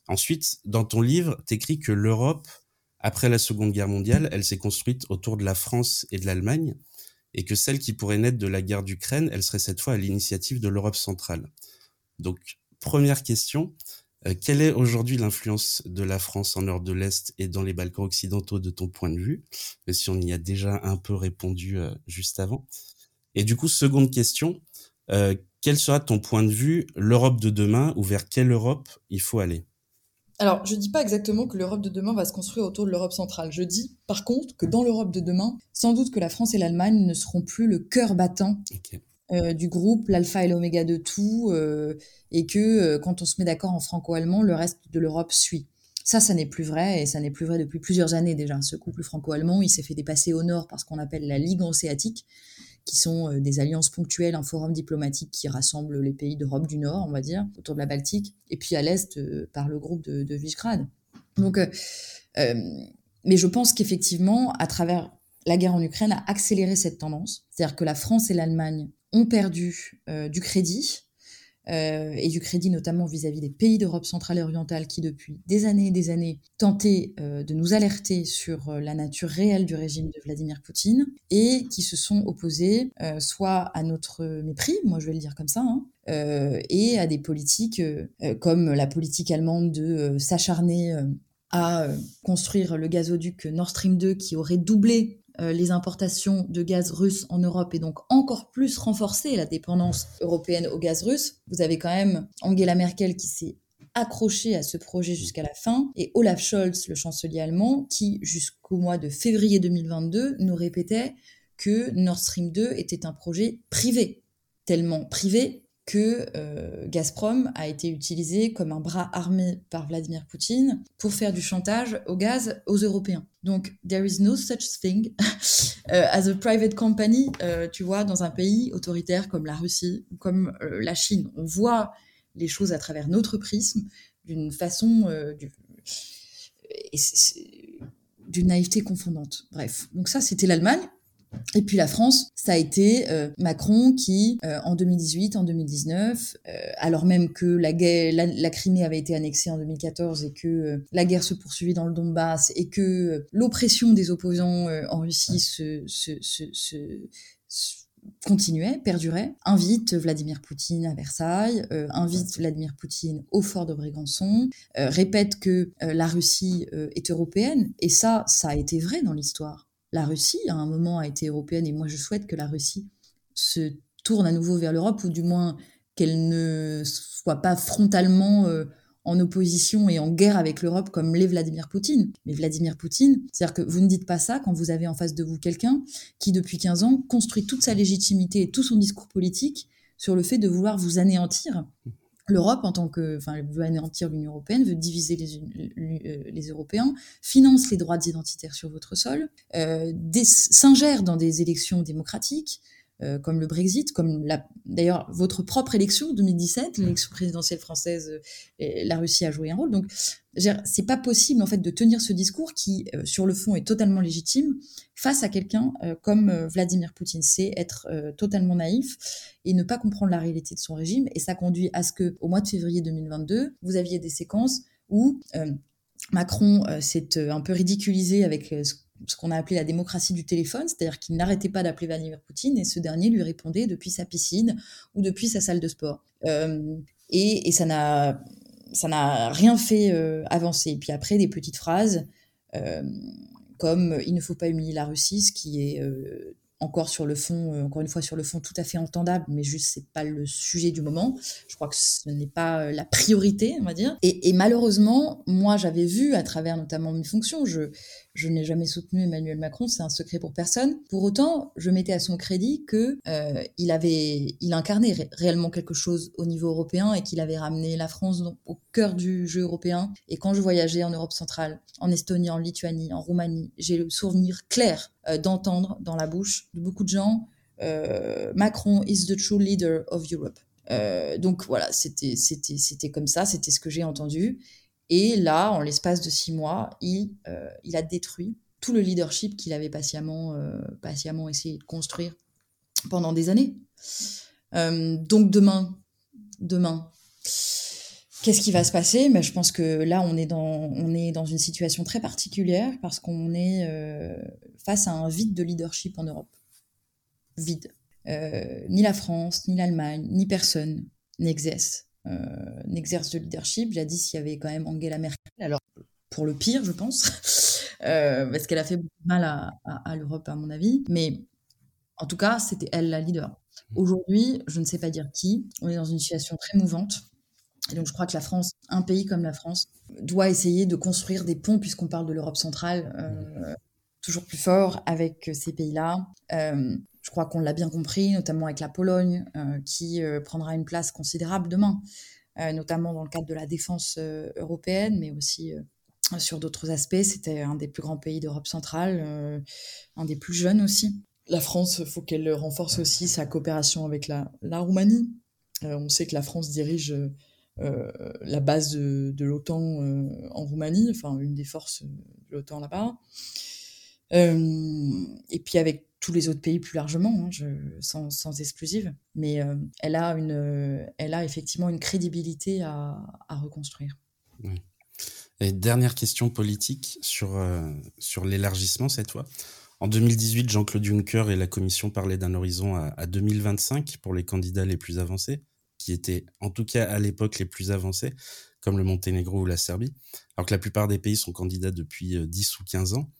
Ensuite, dans ton livre, t'écris que l'Europe après la Seconde Guerre mondiale, elle s'est construite autour de la France et de l'Allemagne, et que celle qui pourrait naître de la guerre d'Ukraine, elle serait cette fois à l'initiative de l'Europe centrale. Donc, première question, euh, quelle est aujourd'hui l'influence de la France en Europe de l'Est et dans les Balkans occidentaux de ton point de vue? Même si on y a déjà un peu répondu euh, juste avant. Et du coup, seconde question, euh, quel sera ton point de vue l'Europe de demain ou vers quelle Europe il faut aller?
Alors, je ne dis pas exactement que l'Europe de demain va se construire autour de l'Europe centrale. Je dis, par contre, que dans l'Europe de demain, sans doute que la France et l'Allemagne ne seront plus le cœur battant euh, du groupe, l'alpha et l'oméga de tout, euh, et que euh, quand on se met d'accord en franco-allemand, le reste de l'Europe suit. Ça, ça n'est plus vrai, et ça n'est plus vrai depuis plusieurs années déjà. Ce couple franco-allemand, il s'est fait dépasser au nord par ce qu'on appelle la Ligue hanséatique, qui sont euh, des alliances ponctuelles, un forum diplomatique qui rassemble les pays d'Europe du Nord, on va dire, autour de la Baltique, et puis à l'Est euh, par le groupe de, de Visegrad. Donc, euh, mais je pense qu'effectivement, à travers la guerre en Ukraine, a accéléré cette tendance. C'est-à-dire que la France et l'Allemagne ont perdu du crédit euh, et du crédit notamment vis-à-vis des pays d'Europe centrale et orientale qui depuis des années et des années tentaient euh, de nous alerter sur euh, la nature réelle du régime de Vladimir Poutine et qui se sont opposés soit à notre mépris, moi je vais le dire comme ça, hein, et à des politiques comme la politique allemande de s'acharner à construire le gazoduc Nord Stream 2 qui aurait doublé les importations de gaz russe en Europe et donc encore plus renforcer la dépendance européenne au gaz russe. Vous avez quand même Angela Merkel qui s'est accrochée à ce projet jusqu'à la fin et Olaf Scholz, le chancelier allemand, qui jusqu'au mois de février 2022 nous répétait que Nord Stream 2 était un projet privé, tellement privé que euh, Gazprom a été utilisé comme un bras armé par Vladimir Poutine pour faire du chantage au gaz aux Européens. Donc, there is no such thing *laughs* euh, as a private company, euh, tu vois, dans un pays autoritaire comme la Russie ou comme la Chine. On voit les choses à travers notre prisme d'une façon d'une naïveté confondante. Bref, donc ça, c'était l'Allemagne. Et puis la France, ça a été euh, Macron qui, euh, en 2018, en 2019, euh, alors même que la, guerre, la, Crimée avait été annexée en 2014 et que la guerre se poursuivait dans le Donbass et que l'oppression des opposants en Russie se, se, se, se continuait, perdurait, invite Vladimir Poutine à Versailles, invite Vladimir Poutine au fort de Brégançon, répète que la Russie est européenne, et ça, ça a été vrai dans l'histoire la Russie, à un moment, a été européenne, et moi je souhaite que la Russie se tourne à nouveau vers l'Europe, ou du moins qu'elle ne soit pas frontalement euh, en opposition et en guerre avec l'Europe comme l'est Vladimir Poutine. Mais Vladimir Poutine, c'est-à-dire que vous ne dites pas ça quand vous avez en face de vous quelqu'un qui, depuis 15 ans, construit toute sa légitimité et tout son discours politique sur le fait de vouloir vous anéantir L'Europe, en tant que, enfin, veut anéantir l'Union européenne, veut diviser les, les, Européens, finance les droits identitaires sur votre sol, euh, s'ingère dans des élections démocratiques, euh, comme le Brexit, comme d'ailleurs votre propre élection 2017, l'élection présidentielle française, euh, la Russie a joué un rôle. Donc, c'est pas possible en fait de tenir ce discours qui, euh, sur le fond, est totalement légitime face à quelqu'un comme Vladimir Poutine. C'est être totalement naïf et ne pas comprendre la réalité de son régime. Et ça conduit à ce que, au mois de février 2022, vous aviez des séquences où Macron s'est un peu ridiculisé avec ce ce qu'on a appelé la démocratie du téléphone, c'est-à-dire qu'il n'arrêtait pas d'appeler Vladimir Poutine et ce dernier lui répondait depuis sa piscine ou depuis sa salle de sport. Euh, et, ça n'a rien fait euh, avancer. Puis après, des petites phrases euh, comme il ne faut pas humilier la Russie, ce qui est encore sur le fond, euh, encore une fois sur le fond tout à fait entendable, mais juste c'est pas le sujet du moment. Je crois que ce n'est pas euh, la priorité, on va dire. Et, malheureusement, moi j'avais vu à travers notamment mes fonctions, je, je n'ai jamais soutenu Emmanuel Macron, c'est un secret pour personne. Pour autant, je mettais à son crédit que euh, il avait, il incarnait réellement quelque chose au niveau européen et qu'il avait ramené la France au cœur du jeu européen. Et quand je voyageais en Europe centrale, en Estonie, en Lituanie, en Roumanie, j'ai le souvenir clair d'entendre dans la bouche de beaucoup de gens euh, Macron is the true leader of Europe. Euh, donc voilà, c'était c'était c'était comme ça, c'était ce que j'ai entendu. Et là, en l'espace de six mois, il il a détruit tout le leadership qu'il avait patiemment patiemment essayé de construire pendant des années. donc demain, demain, Qu'est-ce qui va se passer? Mais Je pense que là, on est, dans, on est dans une situation très particulière parce qu'on est euh, face à un vide de leadership en Europe. Vide. Euh, ni la France, ni l'Allemagne, ni personne n'exerce, euh, n'exerce de leadership. Jadis, il y avait quand même Angela Merkel. Alors, pour le pire, je pense, *laughs* parce qu'elle a fait beaucoup de mal à, à l'Europe, à mon avis. Mais en tout cas, c'était elle la leader. Aujourd'hui, je ne sais pas dire qui. On est dans une situation très mouvante et donc je crois que la France, un pays comme la France, doit essayer de construire des ponts, puisqu'on parle de l'Europe centrale, euh, toujours plus fort avec ces pays-là. Euh, je crois qu'on l'a bien compris, notamment avec la Pologne, euh, qui prendra une place considérable demain, notamment dans le cadre de la défense européenne, mais aussi sur d'autres aspects. C'était un des plus grands pays d'Europe centrale, un des plus jeunes aussi. La France, il faut qu'elle renforce aussi sa coopération avec la, Roumanie. on sait que la France dirige euh, la base de, l'OTAN euh, en Roumanie, enfin une des forces de l'OTAN là-bas. Euh, et puis avec tous les autres pays plus largement, hein, sans, sans, exclusive. Mais elle, a une, elle a effectivement une crédibilité à, reconstruire.
Et dernière question politique sur, sur l'élargissement cette fois. En 2018, Jean-Claude Juncker et la Commission parlaient d'un horizon à, 2025 pour les candidats les plus avancés qui étaient en tout cas à l'époque les plus avancés, comme le Monténégro ou la Serbie, alors que la plupart des pays sont candidats depuis 10 euh, ou 15 ans.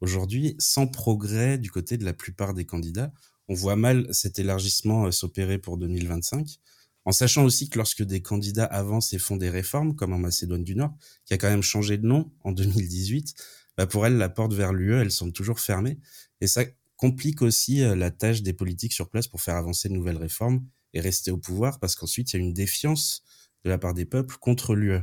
Aujourd'hui, sans progrès du côté de la plupart des candidats, on voit mal cet élargissement euh, s'opérer pour 2025, en sachant aussi que lorsque des candidats avancent et font des réformes, comme en Macédoine du Nord, qui a quand même changé de nom en 2018, bah pour elle, la porte vers l'UE, elle semble toujours fermée, et ça complique aussi euh, la tâche des politiques sur place pour faire avancer de nouvelles réformes et rester au pouvoir parce qu'ensuite il y a une défiance de la part des peuples contre l'UE. Euh,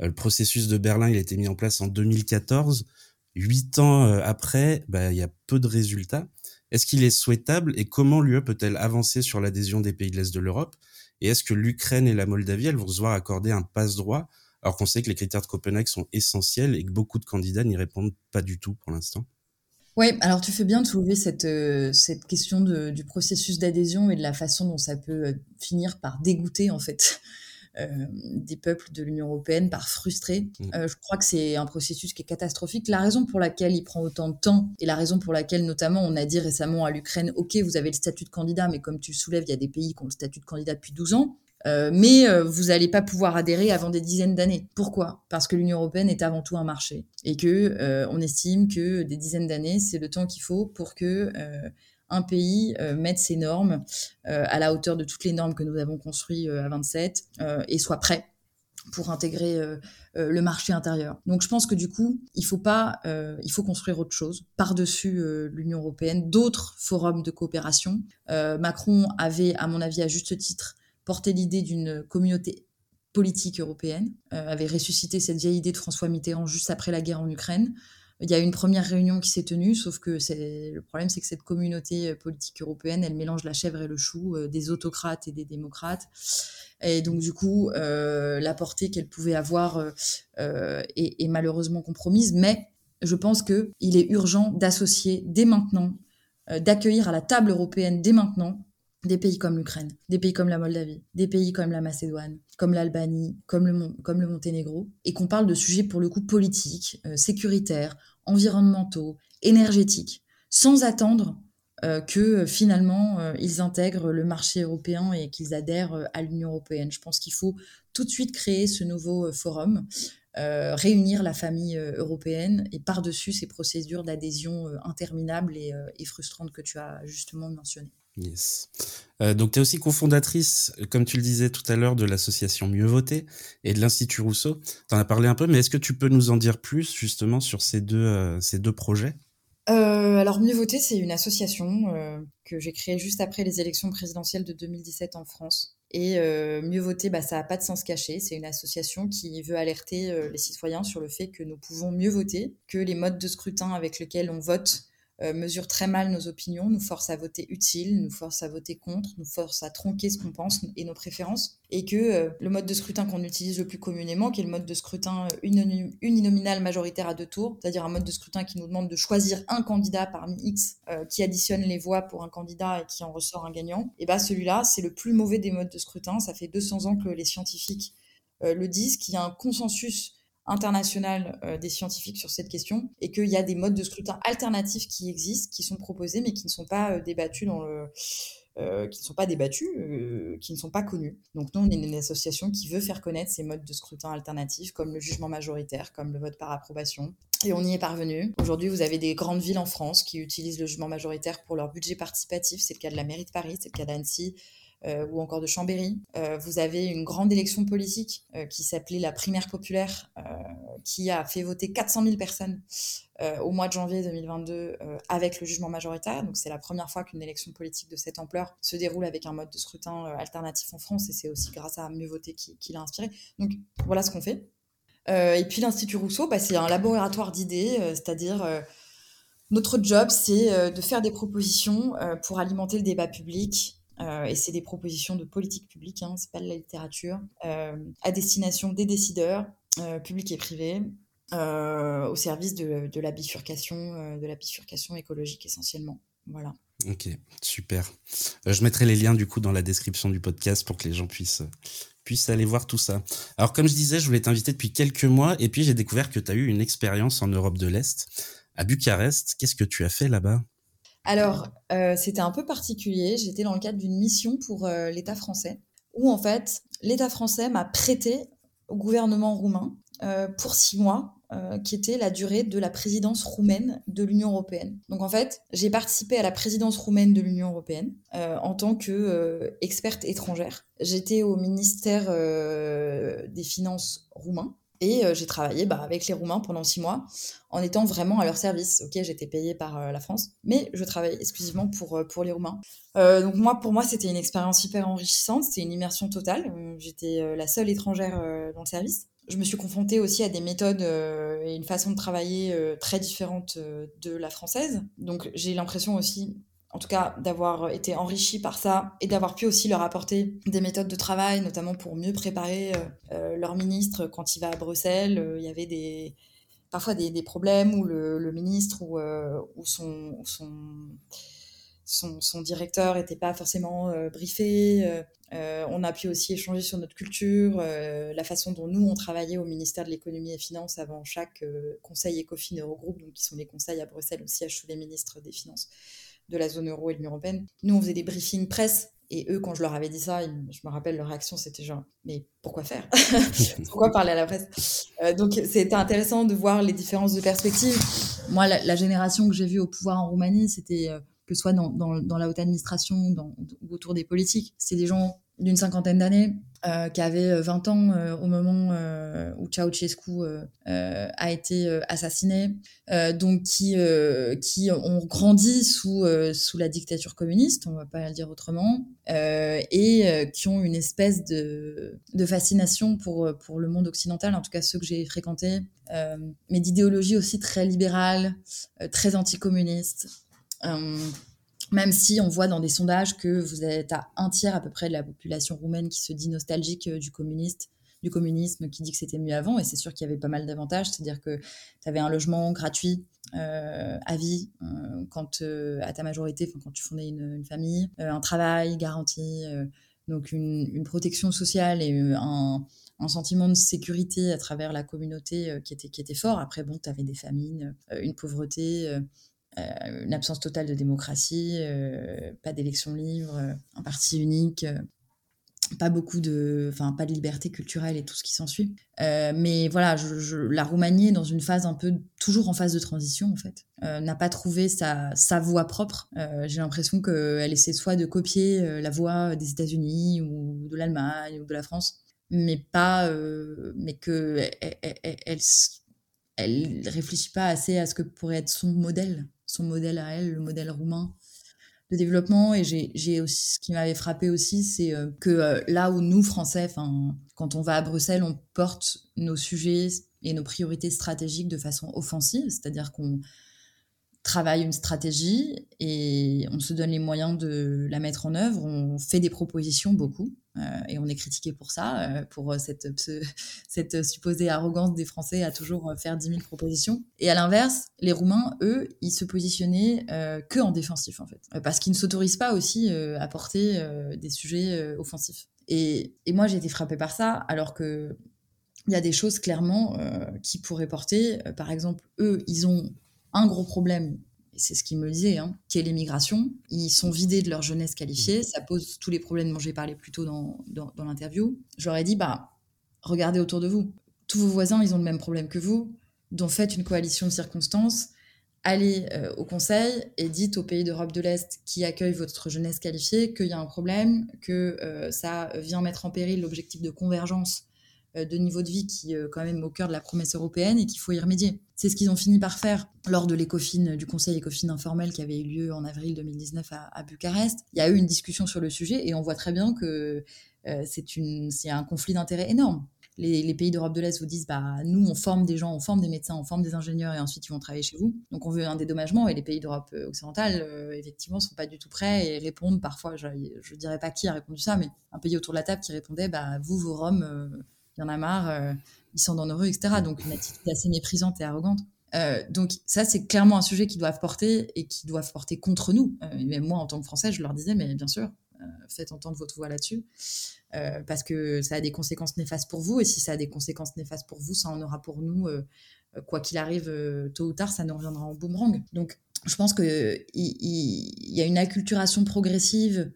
le processus de Berlin, il a été mis en place en 2014. Huit ans euh, après, bah, il y a peu de résultats. Est-ce qu'il est souhaitable et comment l'UE peut-elle avancer sur l'adhésion des pays de l'Est de l'Europe? Et est-ce que l'Ukraine et la Moldavie, vont se voir accorder un passe-droit alors qu'on sait que les critères de Copenhague sont essentiels et que beaucoup de candidats n'y répondent pas du tout pour l'instant?
Oui, alors tu fais bien de soulever cette, euh, cette question de, du processus d'adhésion et de la façon dont ça peut euh, finir par dégoûter en fait *laughs* euh, des peuples de l'Union européenne, par frustrer. Mmh. je crois que c'est un processus qui est catastrophique. La raison pour laquelle il prend autant de temps et la raison pour laquelle notamment on a dit récemment à l'Ukraine, ok, vous avez le statut de candidat, mais comme tu le soulèves, il y a des pays qui ont le statut de candidat depuis 12 ans. Euh, mais euh, vous n'allez pas pouvoir adhérer avant des dizaines d'années. Pourquoi? Parce que l'Union européenne est avant tout un marché et que euh, on estime que des dizaines d'années, c'est le temps qu'il faut pour que un pays mette ses normes à la hauteur de toutes les normes que nous avons construites à 27 et soit prêt pour intégrer le marché intérieur. Donc je pense que du coup, il faut pas, il faut construire autre chose par-dessus l'Union européenne, d'autres forums de coopération. Macron avait, à mon avis, à juste titre, portait l'idée d'une communauté politique européenne, euh, avait ressuscité cette vieille idée de François Mitterrand juste après la guerre en Ukraine. Il y a eu une première réunion qui s'est tenue, sauf que le problème, c'est que cette communauté euh, politique européenne, elle mélange la chèvre et le chou, euh, des autocrates et des démocrates. Et donc, du coup, la portée qu'elle pouvait avoir est, est, malheureusement compromise. Mais je pense qu'il est urgent d'associer dès maintenant, d'accueillir à la table européenne dès maintenant des pays comme l'Ukraine, des pays comme la Moldavie, des pays comme la Macédoine, comme l'Albanie, comme le, Monténégro, et qu'on parle de sujets pour le coup politiques, euh, sécuritaires, environnementaux, énergétiques, sans attendre euh, que euh, finalement ils intègrent le marché européen et qu'ils adhèrent à l'Union européenne. Je pense qu'il faut tout de suite créer ce nouveau forum, réunir la famille européenne et par-dessus ces procédures d'adhésion interminables et frustrantes que tu as justement mentionnées.
Yes. Euh, donc, tu es aussi cofondatrice, comme tu le disais tout à l'heure, de l'association Mieux Voter et de l'Institut Rousseau. Tu en as parlé un peu, mais est-ce que tu peux nous en dire plus justement sur ces deux, euh, projets?
Euh, alors Mieux Voter, c'est une association que j'ai créée juste après les élections présidentielles de 2017 en France. Et Mieux Voter, bah, ça n'a pas de sens caché. C'est une association qui veut alerter les citoyens sur le fait que nous pouvons mieux voter, que les modes de scrutin avec lesquels on vote euh, mesure très mal nos opinions, nous force à voter utile, nous force à voter contre, nous force à tronquer ce qu'on pense et nos préférences, et que euh, le mode de scrutin qu'on utilise le plus communément, qui est le mode de scrutin euh, uninominal majoritaire à deux tours, c'est-à-dire un mode de scrutin qui nous demande de choisir un candidat parmi X, qui additionne les voix pour un candidat et qui en ressort un gagnant, et bah celui-là, c'est le plus mauvais des modes de scrutin. Ça fait 200 ans que les scientifiques le disent, qu'il y a un consensus international des scientifiques sur cette question et qu'il y a des modes de scrutin alternatifs qui existent, qui sont proposés, mais qui ne sont pas débattus dans le, euh, qui ne sont pas débattus, euh, qui ne sont pas connus. Donc nous, on est une association qui veut faire connaître ces modes de scrutin alternatifs, comme le jugement majoritaire, comme le vote par approbation. Et on y est parvenu. Aujourd'hui, vous avez des grandes villes en France qui utilisent le jugement majoritaire pour leur budget participatif. C'est le cas de la mairie de Paris, c'est le cas d'Annecy, euh, ou encore de Chambéry. Euh, vous avez une grande élection politique euh, qui s'appelait la primaire populaire, qui a fait voter 400 000 personnes au mois de janvier 2022 avec le jugement majoritaire. Donc c'est la première fois qu'une élection politique de cette ampleur se déroule avec un mode de scrutin alternatif en France, et c'est aussi grâce à Mieux voter qui, qui l'a inspiré. Donc voilà ce qu'on fait. et puis l'Institut Rousseau, bah, c'est un laboratoire d'idées, c'est-à-dire notre job, c'est de faire des propositions pour alimenter le débat public euh, et c'est des propositions de politique publique, hein, c'est pas de la littérature, euh, à destination des décideurs, euh, publics et privés, au service de, de la bifurcation, de la bifurcation écologique essentiellement. Voilà.
Ok, super. je mettrai les liens du coup dans la description du podcast pour que les gens puissent puissent aller voir tout ça. Alors comme je disais, je voulais t'inviter depuis quelques mois et puis j'ai découvert que tu as eu une expérience en Europe de l'Est, à Bucarest. Qu'est-ce que tu as fait là-bas?
Alors, euh, c'était un peu particulier. J'étais dans le cadre d'une mission pour euh, l'État français, où en fait, l'État français m'a prêté au gouvernement roumain euh, pour six mois, qui était la durée de la présidence roumaine de l'Union européenne. Donc en fait, j'ai participé à la présidence roumaine de l'Union européenne en tant que experte étrangère. J'étais au ministère des Finances roumain et euh, j'ai travaillé bah, avec les Roumains pendant six mois en étant vraiment à leur service. Ok, j'étais payée par euh, la France, mais je travaillais exclusivement pour, euh, pour les Roumains. donc moi, pour moi, c'était une expérience hyper enrichissante. C'était une immersion totale. J'étais la seule étrangère dans le service. Je me suis confrontée aussi à des méthodes et une façon de travailler très différentes de la française. Donc j'ai l'impression aussi en tout cas d'avoir été enrichi par ça et d'avoir pu aussi leur apporter des méthodes de travail, notamment pour mieux préparer euh, euh, leur ministre quand il va à Bruxelles. Euh, il y avait des, parfois des, problèmes où le, ministre ou, son, directeur n'était pas forcément briefé. on a pu aussi échanger sur notre culture, la façon dont nous, on travaillait au ministère de l'économie et finances avant chaque conseil ECOFIN Eurogroupe, donc qui sont les conseils à Bruxelles au siège sous les ministres des Finances de la zone euro et de l'Union européenne. Nous, on faisait des briefings presse. Et eux, quand je leur avais dit ça, je me rappelle leur réaction, c'était genre, mais pourquoi faire *laughs* Pourquoi parler à la presse euh, Donc, c'était intéressant de voir les différences de perspective. Moi, la, génération que j'ai vue au pouvoir en Roumanie, c'était euh, que ce soit dans, dans, la haute administration ou autour des politiques, c'est des gens d'une cinquantaine d'années euh, qui avait 20 euh, ans euh, au moment où Ceausescu a été assassiné, donc qui, ont grandi sous, la dictature communiste, on va pas le dire autrement, et qui ont une espèce de, de fascination pour, pour le monde occidental, en tout cas ceux que j'ai fréquentés, mais d'idéologie aussi très libérale, très anticommuniste même si on voit dans des sondages que vous êtes à un tiers à peu près de la population roumaine qui se dit nostalgique euh, du communiste, du communisme, qui dit que c'était mieux avant, et c'est sûr qu'il y avait pas mal d'avantages, c'est-à-dire que tu avais un logement gratuit euh, à vie euh, quand à ta majorité, quand tu fondais une, famille, un travail garanti, donc une, protection sociale et un, sentiment de sécurité à travers la communauté qui, était, qui était fort. Après, bon, tu avais des famines, une pauvreté une absence totale de démocratie, euh, pas d'élection libre, euh, un parti unique, pas beaucoup de, enfin pas de liberté culturelle et tout ce qui s'ensuit. mais voilà, je, la Roumanie est dans une phase un peu toujours en phase de transition en fait, n'a pas trouvé sa, voie propre. J'ai l'impression qu'elle essaie soit de copier la voie des États-Unis ou de l'Allemagne ou de la France, mais pas, mais que elle, elle réfléchit pas assez à ce que pourrait être son modèle son modèle à elle, le modèle roumain de développement. Et j'ai aussi, ce qui m'avait frappé aussi, c'est euh, que euh, là où nous, Français, quand on va à Bruxelles, on porte nos sujets et nos priorités stratégiques de façon offensive, c'est-à-dire qu'on travaille une stratégie et on se donne les moyens de la mettre en œuvre. On fait des propositions beaucoup et on est critiqué pour ça, euh, pour cette, *laughs* cette supposée arrogance des Français à toujours faire 10 000 propositions. Et à l'inverse, les Roumains, eux, ils se positionnaient que en défensif en fait, parce qu'ils ne s'autorisent pas aussi à porter des sujets offensifs. Et, moi, j'ai été frappée par ça, alors que il y a des choses clairement qui pourraient porter. par exemple, eux, ils ont un gros problème, c'est ce qu'ils me disaient, hein, qui est l'immigration. Ils sont vidés de leur jeunesse qualifiée, mmh. ça pose tous les problèmes dont j'ai parlé plus tôt dans, dans, l'interview. Je leur ai dit, bah, regardez autour de vous. Tous vos voisins, ils ont le même problème que vous, donc faites une coalition de circonstances, allez euh, au Conseil et dites aux pays d'Europe de l'Est qui accueillent votre jeunesse qualifiée qu'il y a un problème, que euh, ça vient mettre en péril l'objectif de convergence de niveau de vie qui est euh, quand même au cœur de la promesse européenne et qu'il faut y remédier. C'est ce qu'ils ont fini par faire lors de l'ECOFIN, du Conseil ECOFIN informel qui avait eu lieu en avril 2019 à, Bucarest. Il y a eu une discussion sur le sujet et on voit très bien que euh, c'est un conflit d'intérêts énorme. Les, pays d'Europe de l'Est vous disent bah nous on forme des gens, on forme des médecins, on forme des ingénieurs et ensuite ils vont travailler chez vous. Donc on veut un dédommagement et les pays d'Europe occidentale effectivement sont pas du tout prêts et répondent parfois je, ne dirais pas qui a répondu ça mais un pays autour de la table qui répondait bah vous vos Roms il y en a marre, euh, ils sont dans heureux, etc. Donc une attitude assez méprisante et arrogante. Euh, donc ça, c'est clairement un sujet qu'ils doivent porter et qui doivent porter contre nous. Euh, moi, en tant que Français, je leur disais, mais bien sûr, faites entendre votre voix là-dessus, parce que ça a des conséquences néfastes pour vous, et si ça a des conséquences néfastes pour vous, ça en aura pour nous, quoi qu'il arrive, tôt ou tard, ça nous reviendra en boomerang. Donc je pense qu'il il, y a une acculturation progressive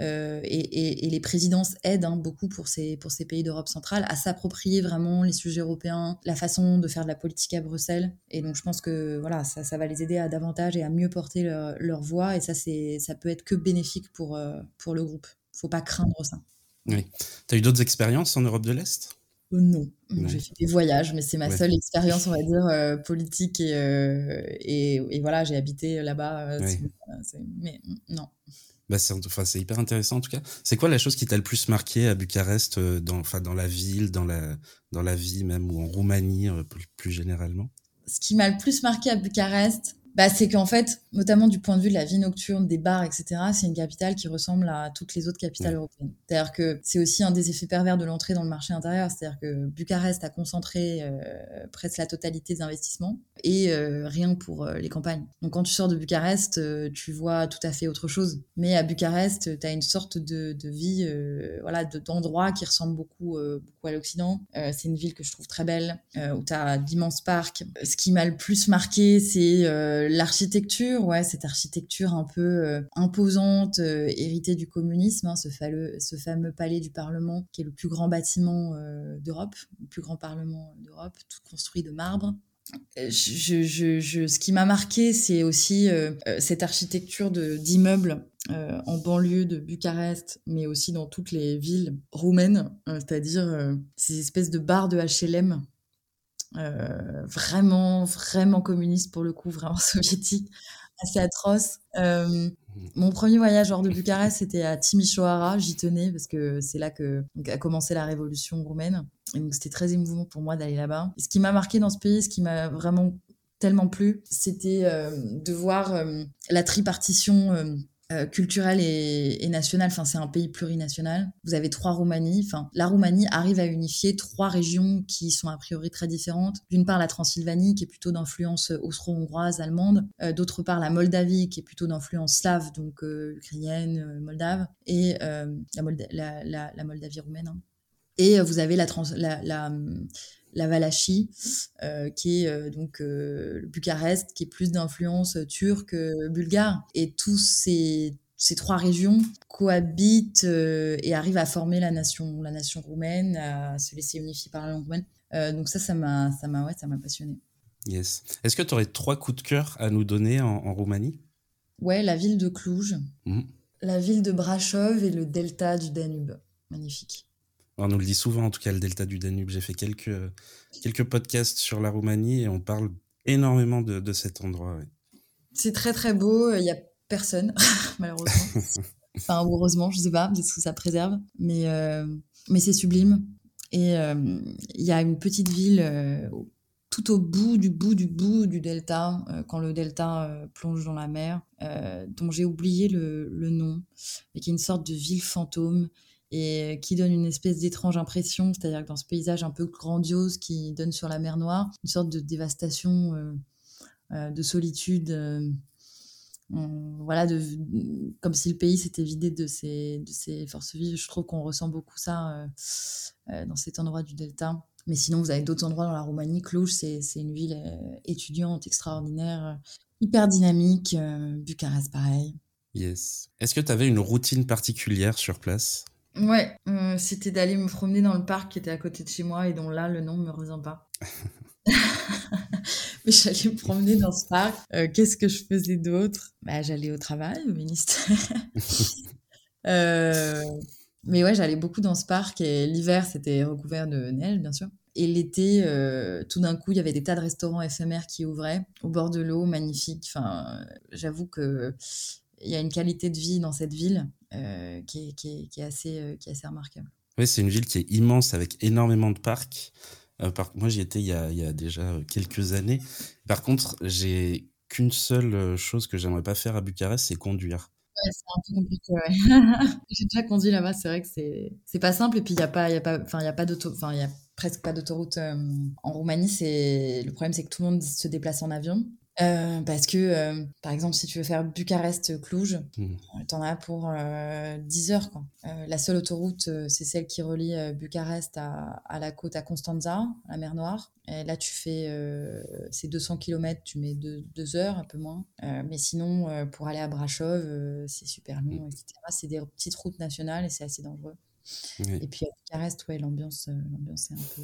euh, et, les présidences aident hein, beaucoup pour ces, pour ces pays d'Europe centrale à s'approprier vraiment les sujets européens, la façon de faire de la politique à Bruxelles. Et donc je pense que voilà, ça, ça va les aider à davantage et à mieux porter leur, voix. Et ça, ça peut être que bénéfique pour, euh, pour le groupe. faut pas craindre ça.
Oui. Tu as eu d'autres expériences en Europe de l'Est?
Euh, non, j'ai fait des voyages, mais c'est ma seule expérience, on va dire, politique et, et, et, voilà, j'ai habité là-bas. mais non.
Bah c'est enfin, hyper intéressant en tout cas. C'est quoi la chose qui t'a le plus marqué à Bucarest, euh, dans, enfin, dans la ville, dans la, dans la vie même, ou en Roumanie euh, plus généralement?
Ce qui m'a le plus marqué à Bucarest, bah, c'est qu'en fait, notamment du point de vue de la vie nocturne, des bars, etc., c'est une capitale qui ressemble à toutes les autres capitales européennes. C'est-à-dire que c'est aussi un des effets pervers de l'entrée dans le marché intérieur. C'est-à-dire que Bucarest a concentré euh, presque la totalité des investissements et euh, rien pour euh, les campagnes. Donc quand tu sors de Bucarest, tu vois tout à fait autre chose. Mais à Bucarest, tu as une sorte de, de vie, voilà, d'endroit qui ressemble beaucoup, beaucoup à l'Occident. c'est une ville que je trouve très belle, où tu as d'immenses parcs. Ce qui m'a le plus marqué, c'est l'architecture, ouais, cette architecture un peu euh, imposante, euh, héritée du communisme, hein, ce, ce, fameux palais du Parlement, qui est le plus grand bâtiment euh, d'Europe, le plus grand Parlement d'Europe, tout construit de marbre. Ce qui m'a marqué, c'est aussi cette architecture d'immeubles en banlieue de Bucarest, mais aussi dans toutes les villes roumaines, c'est-à-dire ces espèces de bars de HLM euh, vraiment, vraiment communiste pour le coup, vraiment *laughs* soviétique, assez atroce. Euh, mmh. mon premier voyage hors de *laughs* Bucarest, c'était à Timișoara. J'y tenais parce que c'est là que a commencé la révolution roumaine. Et donc c'était très émouvant pour moi d'aller là-bas. ce qui m'a marqué dans ce pays, ce qui m'a vraiment tellement plu, c'était euh, de voir la tripartition euh, culturel et, national. Enfin, c'est un pays plurinational. Vous avez trois Roumanies. Enfin, la Roumanie arrive à unifier trois régions qui sont a priori très différentes. D'une part, la Transylvanie, qui est plutôt d'influence austro-hongroise, allemande. Euh, d'autre part, la Moldavie, qui est plutôt d'influence slave, donc euh, ukrainienne, moldave. Et la, la, Moldavie roumaine. Hein. Et vous avez la, la, la Valachie, euh, qui est euh, donc euh, Bucarest, qui est plus d'influence turque, bulgare. Et tous ces, ces trois régions cohabitent et arrivent à former la nation, la nation roumaine, à se laisser unifier par la langue roumaine. donc ça, ça m'a, ça m'a, ouais, ça m'a passionné.
Yes. Est-ce que tu aurais trois coups de cœur à nous donner en, Roumanie?
Ouais, la ville de Cluj, mmh. la ville de Brasov et le delta du Danube. Magnifique.
On nous le dit souvent, en tout cas, le delta du Danube. J'ai fait quelques, quelques podcasts sur la Roumanie et on parle énormément de, cet endroit.
C'est très très beau. Il n'y a personne, *laughs* malheureusement. *laughs* enfin, heureusement, je sais pas, parce que ça préserve. Mais, euh, mais c'est sublime. Et euh, il y a une petite ville euh, tout au bout du bout du bout du delta, quand le delta plonge dans la mer, dont j'ai oublié le, le, nom, mais qui est une sorte de ville fantôme et qui donne une espèce d'étrange impression, c'est-à-dire que dans ce paysage un peu grandiose qui donne sur la mer Noire, une sorte de dévastation, euh, euh, de solitude, euh, voilà, comme si le pays s'était vidé de ses, de ses forces vives. Je trouve qu'on ressent beaucoup ça dans cet endroit du delta. Mais sinon, vous avez d'autres endroits dans la Roumanie. Cluj, c'est une ville étudiante extraordinaire, hyper dynamique. Bucarest, pareil.
Yes. Est-ce que tu avais une routine particulière sur place?
Ouais, euh, c'était d'aller me promener dans le parc qui était à côté de chez moi et dont là, le nom ne me revient pas. *laughs* Mais j'allais me promener dans ce parc. Euh, qu'est-ce que je faisais d'autre? Bah, J'allais au travail, au ministère. *laughs* Euh, mais ouais, j'allais beaucoup dans ce parc et l'hiver, c'était recouvert de neige, bien sûr. Et l'été, tout d'un coup, il y avait des tas de restaurants éphémères qui ouvraient au bord de l'eau, magnifique. Enfin, j'avoue que il y a une qualité de vie dans cette ville euh, qui, est, qui, est, assez, euh, qui est assez remarquable.
Oui, c'est une ville qui est immense avec énormément de parcs. Euh, par, moi, j'y étais il y, a, il y, a, déjà quelques années. Par contre, j'ai qu'une seule chose que j'aimerais pas faire à Bucarest, c'est conduire.
Ouais, c'est un peu compliqué, ouais. *laughs* J'ai déjà conduit là-bas, c'est vrai que c'est, pas simple. Et puis, il n'y a pas, y a pas, y a pas d'auto, enfin, il y a presque pas d'autoroute en Roumanie. C'est, le problème, c'est que tout le monde se déplace en avion. Euh, parce que, euh, par exemple, si tu veux faire Bucarest-Cluj, mmh. tu en as pour 10 euh, heures. Quoi. la seule autoroute, c'est celle qui relie Bucarest à, à, la côte à Constanza, la mer Noire. Et là, tu fais ces 200 km, tu mets 2 deux, heures, un peu moins. mais sinon, pour aller à Brashov, c'est super long, etc. C'est des petites routes nationales et c'est assez dangereux. Et puis à Bucarest, ouais, l'ambiance, l'ambiance est un peu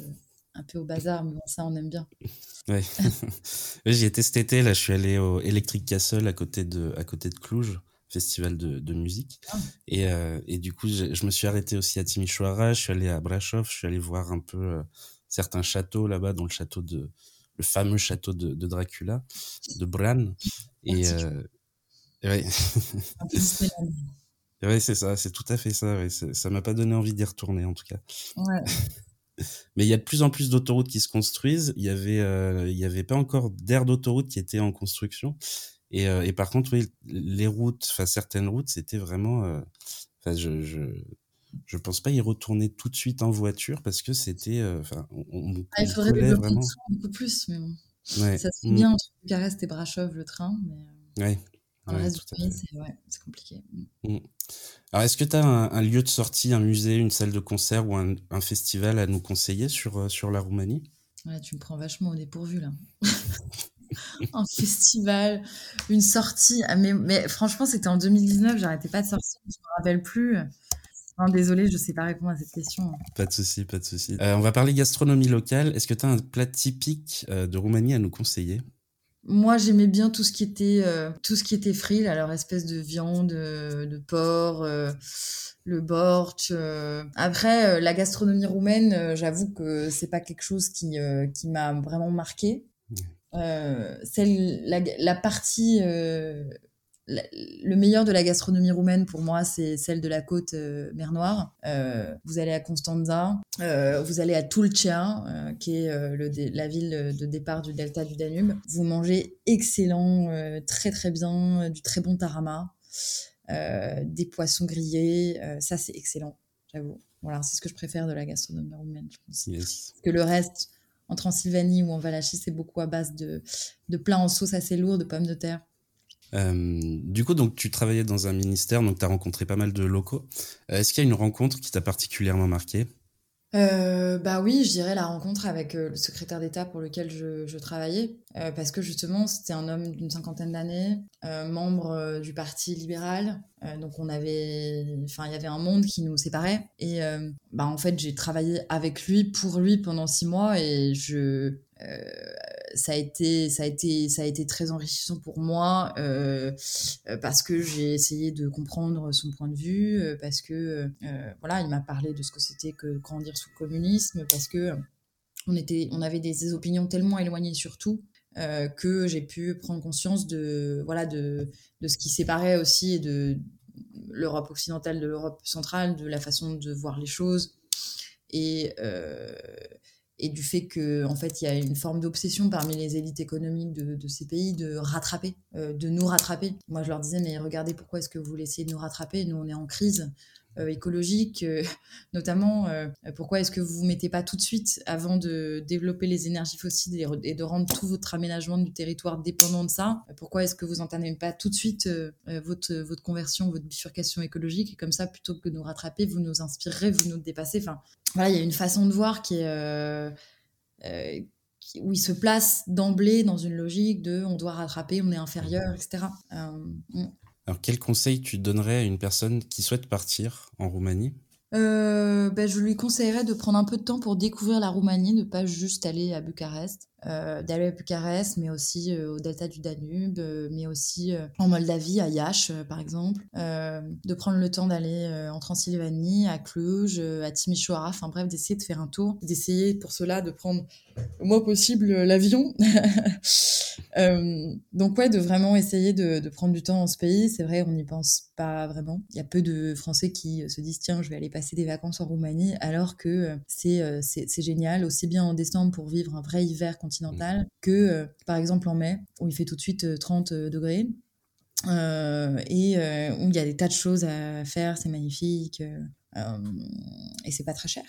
un peu au bazar, mais bon, ça, on aime bien.
Ouais. *laughs* J'y étais cet été, là, je suis allé au Electric Castle à côté de, à côté de Cluj, festival de, de musique. Ah. Et, euh, et, du coup, je, me suis arrêté aussi à Timișoara, je suis allé à Brasov, je suis allé voir un peu euh, certains châteaux là-bas, dont le château de, le fameux château de, de Dracula, de Bran. Et, euh, ouais. *laughs* ouais, c'est ça, c'est tout à fait ça. Ouais. Ça m'a pas donné envie d'y retourner, en tout cas.
Ouais.
Mais il y a de plus en plus d'autoroutes qui se construisent. Il y avait, euh, il y avait pas encore d'aire d'autoroute qui était en construction. Et, euh, et par contre, oui, les routes, enfin certaines routes, c'était vraiment. Euh, enfin, je, je, je pense pas y retourner tout de suite en voiture parce que c'était. Enfin,
on, ah, il faudrait développer beaucoup plus, mais bon. Ouais. Ça se fait mmh. bien entre Bucarest et Brashov le train, mais.
Ouais.
Dans le reste du pays, c'est compliqué.
Mmh. Alors, est-ce que tu as un, lieu de sortie, un musée, une salle de concert ou un, festival à nous conseiller sur, euh, sur la Roumanie?
Ouais, Tu me prends vachement au dépourvu, là. *laughs* un festival, une sortie. Ah, mais, mais franchement, c'était en 2019, j'arrêtais pas de sortir, je me rappelle plus. Non, désolé, je ne sais pas répondre à cette question.
Pas de souci, pas de souci. Euh, on va parler gastronomie locale. Est-ce que tu as un plat typique euh, de Roumanie à nous conseiller?
Moi, j'aimais bien tout ce qui était euh, tout ce qui était fril, alors espèce de viande, euh, de porc, euh, le borch. Après, la gastronomie roumaine, j'avoue que c'est pas quelque chose qui qui m'a vraiment marqué. celle, la, la partie le meilleur de la gastronomie roumaine pour moi, c'est celle de la côte euh, mer Noire. Euh, vous allez à Constanza, euh, vous allez à Tulcea, qui est le, la ville de départ du delta du Danube. Vous mangez excellent, très très bien, du très bon tarama, des poissons grillés, ça c'est excellent, j'avoue. Voilà, c'est ce que je préfère de la gastronomie roumaine, je pense.
Yes.
Que le reste, en Transylvanie ou en Valachie, c'est beaucoup à base de, de plats en sauce assez lourds, de pommes de terre.
Euh, du coup, donc tu travaillais dans un ministère, donc tu as rencontré pas mal de locaux. Euh, est-ce qu'il y a une rencontre qui t'a particulièrement marqué
euh, bah oui, je dirais la rencontre avec le secrétaire d'État pour lequel je, travaillais, parce que justement c'était un homme d'une cinquantaine d'années, membre du Parti libéral, donc on avait, enfin il y avait un monde qui nous séparait, et bah en fait j'ai travaillé avec lui pour lui pendant six mois et je ça a été ça a été ça a été très enrichissant pour moi euh, euh, parce que j'ai essayé de comprendre son point de vue euh, parce que voilà il m'a parlé de ce que c'était que grandir sous le communisme parce que on était on avait des, opinions tellement éloignées sur tout que j'ai pu prendre conscience de voilà de, de ce qui séparait aussi de l'Europe occidentale de l'Europe centrale de la façon de voir les choses. Et et du fait que en fait il y a une forme d'obsession parmi les élites économiques de, ces pays de rattraper, euh, de nous rattraper. Moi je leur disais mais regardez pourquoi est-ce que vous voulez essayer de nous rattraper? Nous on est en crise. Euh, écologique, euh, *laughs* notamment pourquoi est-ce que vous vous mettez pas tout de suite avant de développer les énergies fossiles et, de rendre tout votre aménagement du territoire dépendant de ça Pourquoi est-ce que vous entamez pas tout de suite votre, votre conversion, votre bifurcation écologique? Et comme ça plutôt que de nous rattraper, vous nous inspirerez, vous nous dépassez. Enfin, voilà, il y a une façon de voir qui est euh, euh, où il se place d'emblée dans une logique de on doit rattraper, on est inférieur, etc. Euh.
Alors, quel conseil tu donnerais à une personne qui souhaite partir en Roumanie?
Ben, Je lui conseillerais de prendre un peu de temps pour découvrir la Roumanie, de pas juste aller à Bucarest. Euh, d'aller à Bucarest, mais aussi euh, au delta du Danube, euh, mais aussi en Moldavie, à Iași, par exemple. de prendre le temps d'aller en Transylvanie, à Cluj, à Timișoara, enfin bref, d'essayer de faire un tour, d'essayer pour cela de prendre au moins possible l'avion. *laughs* donc ouais, de vraiment essayer de, prendre du temps dans ce pays. C'est vrai, on n'y pense pas vraiment. Il y a peu de Français qui se disent tiens, je vais aller passer des vacances en Roumanie, alors que c'est génial, aussi bien en décembre pour vivre un vrai hiver que, euh, par exemple, en mai, où il fait tout de suite 30 euh, euh, degrés. et où il y a des tas de choses à faire, c'est magnifique. et c'est pas très cher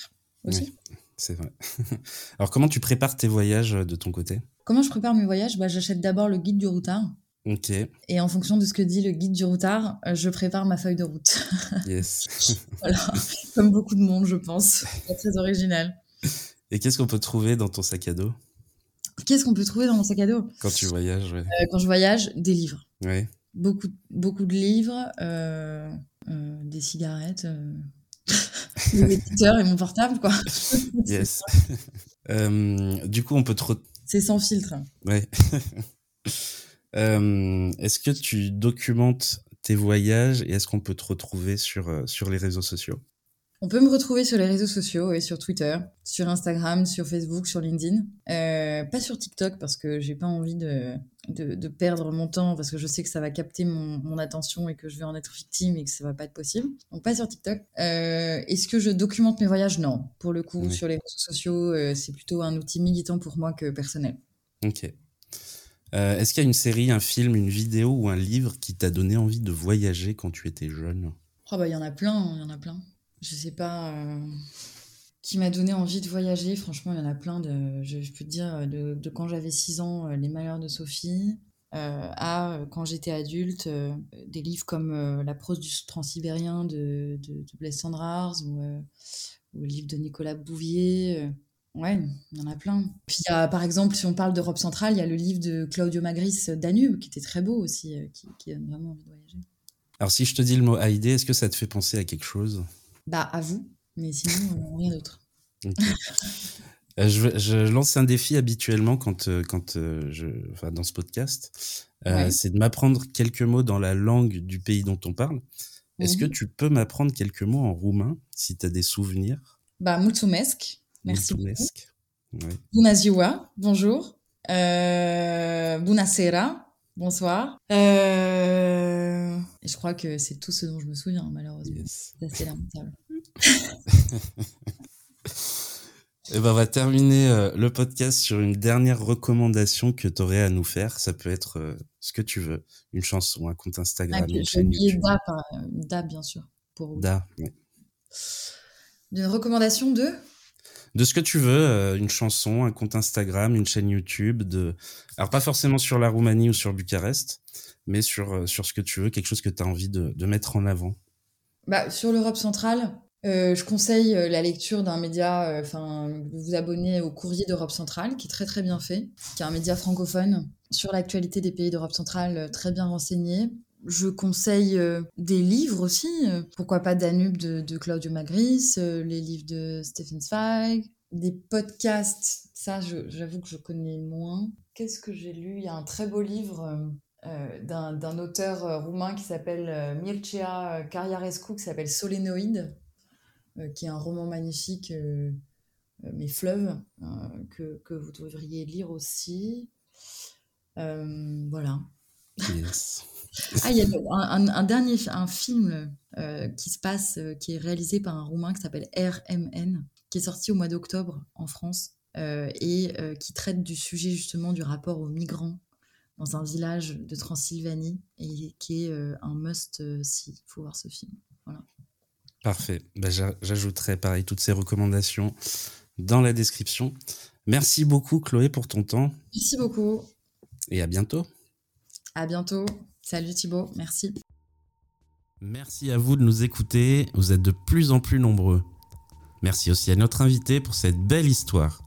aussi.
c'est vrai. *laughs* Alors, comment tu prépares tes voyages de ton côté?
Comment je prépare mes voyages? Bah, J'achète d'abord le guide du routard.
Ok.
Et en fonction de ce que dit le guide du routard, je prépare ma feuille de route. *laughs*
Yes. *laughs*
voilà. Comme beaucoup de monde, je pense. C'est très original.
Et qu'est-ce qu'on peut trouver dans ton sac à dos?
Qu'est-ce qu'on peut trouver dans mon sac à dos?
Quand tu voyages, ouais.
Euh, quand je voyage, des livres.
Ouais.
Beaucoup, beaucoup de livres, euh, euh, des cigarettes, *laughs* des éditeurs et mon portable, quoi. *laughs*
yes. *laughs* du coup, on peut trop.
C'est sans filtre.
Ouais. est-ce que tu documentes tes voyages et est-ce qu'on peut te retrouver sur, sur les réseaux sociaux?
On peut me retrouver sur les réseaux sociaux et sur Twitter, sur Instagram, sur Facebook, sur LinkedIn. Euh, pas sur TikTok parce que j'ai pas envie de, de, perdre mon temps parce que je sais que ça va capter mon, attention et que je vais en être victime et que ça va pas être possible. Donc pas sur TikTok. Euh, est-ce que je documente mes voyages? Non. Pour le coup, sur les réseaux sociaux, euh, c'est plutôt un outil militant pour moi que personnel.
Ok. Est-ce qu'il y a une série, un film, une vidéo ou un livre qui t'a donné envie de voyager quand tu étais jeune?
Oh bah il y en a plein, il y en a plein je sais pas, euh, qui m'a donné envie de voyager. Franchement, il y en a plein je, peux te dire, de, quand j'avais 6 ans, euh, Les Malheurs de Sophie, euh, à quand j'étais adulte, des livres comme La prose du transsibérien de, de, de Blaise Sandrars ou, le livre de Nicolas Bouvier. Ouais, il y en a plein. Puis, par exemple, si on parle d'Europe centrale, il y a le livre de Claudio Magris, Danube, qui était très beau aussi, qui, qui donne vraiment envie de voyager.
Alors, si je te dis le mot Haïdé, est-ce que ça te fait penser à quelque chose?
Bah, à vous, mais sinon, euh, rien d'autre.
Euh, je, lance un défi habituellement quand, euh, quand je, enfin, dans ce podcast. C'est de m'apprendre quelques mots dans la langue du pays dont on parle. Est-ce que mhm. tu peux m'apprendre quelques mots en roumain, si tu as des souvenirs?
Bah, mulțumesc. Merci mulțumesc. beaucoup. Ouais. Bună ziua, bonjour. Euh, bună seara, bonsoir. Euh, et je crois que c'est tout ce dont je me souviens, malheureusement. C'est assez lamentable.
Et *laughs* eh ben, on va terminer euh, le podcast sur une dernière recommandation que tu aurais à nous faire. Ça peut être euh, ce que tu veux. Une chanson, un compte Instagram, ah, une chaîne YouTube.
Da, da, bien sûr.
Pour Da, oui.
Une recommandation de?
De ce que tu veux, euh, une chanson, un compte Instagram, une chaîne YouTube, de alors pas forcément sur la Roumanie ou sur Bucarest, mais sur, euh, sur ce que tu veux, quelque chose que tu as envie de, de, mettre en avant.
Bah, sur l'Europe centrale, euh, je conseille la lecture d'un média, enfin, vous abonner au Courrier d'Europe centrale, qui est très très bien fait, qui est un média francophone sur l'actualité des pays d'Europe centrale, très bien renseigné. Je conseille des livres aussi, pourquoi pas Danube de, de Claudio Magris, les livres de Stephen Zweig, des podcasts, ça j'avoue que je connais moins. Qu'est-ce que j'ai lu? Il y a un très beau livre euh, d'un auteur euh, roumain qui s'appelle euh, Mircea Cariarescu, qui s'appelle Solénoïde, qui est un roman magnifique, Mes fleuves, que, que, vous devriez lire aussi. voilà. *laughs* ah, il y a un, un, dernier un film qui se passe, qui est réalisé par un roumain qui s'appelle RMN, qui est sorti au mois d'octobre en France, et qui traite du sujet justement du rapport aux migrants dans un village de Transylvanie et qui est un must si il faut voir ce film. Voilà.
Parfait. Bah, j'ajouterai pareil toutes ces recommandations dans la description. Merci beaucoup Chloé pour ton temps.
Merci beaucoup.
Et à bientôt.
À bientôt. Salut Thibaut, merci.
Merci à vous de nous écouter, vous êtes de plus en plus nombreux. Merci aussi à notre invité pour cette belle histoire.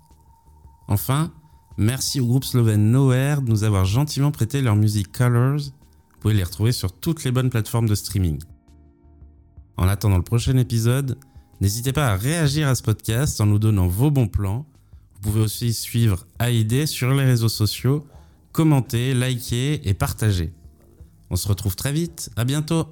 Enfin, merci au groupe slovène Nowhere de nous avoir gentiment prêté leur musique Colors. Vous pouvez les retrouver sur toutes les bonnes plateformes de streaming. En attendant le prochain épisode, n'hésitez pas à réagir à ce podcast en nous donnant vos bons plans. Vous pouvez aussi suivre AID sur les réseaux sociaux, commenter, liker et partager. On se retrouve très vite, à bientôt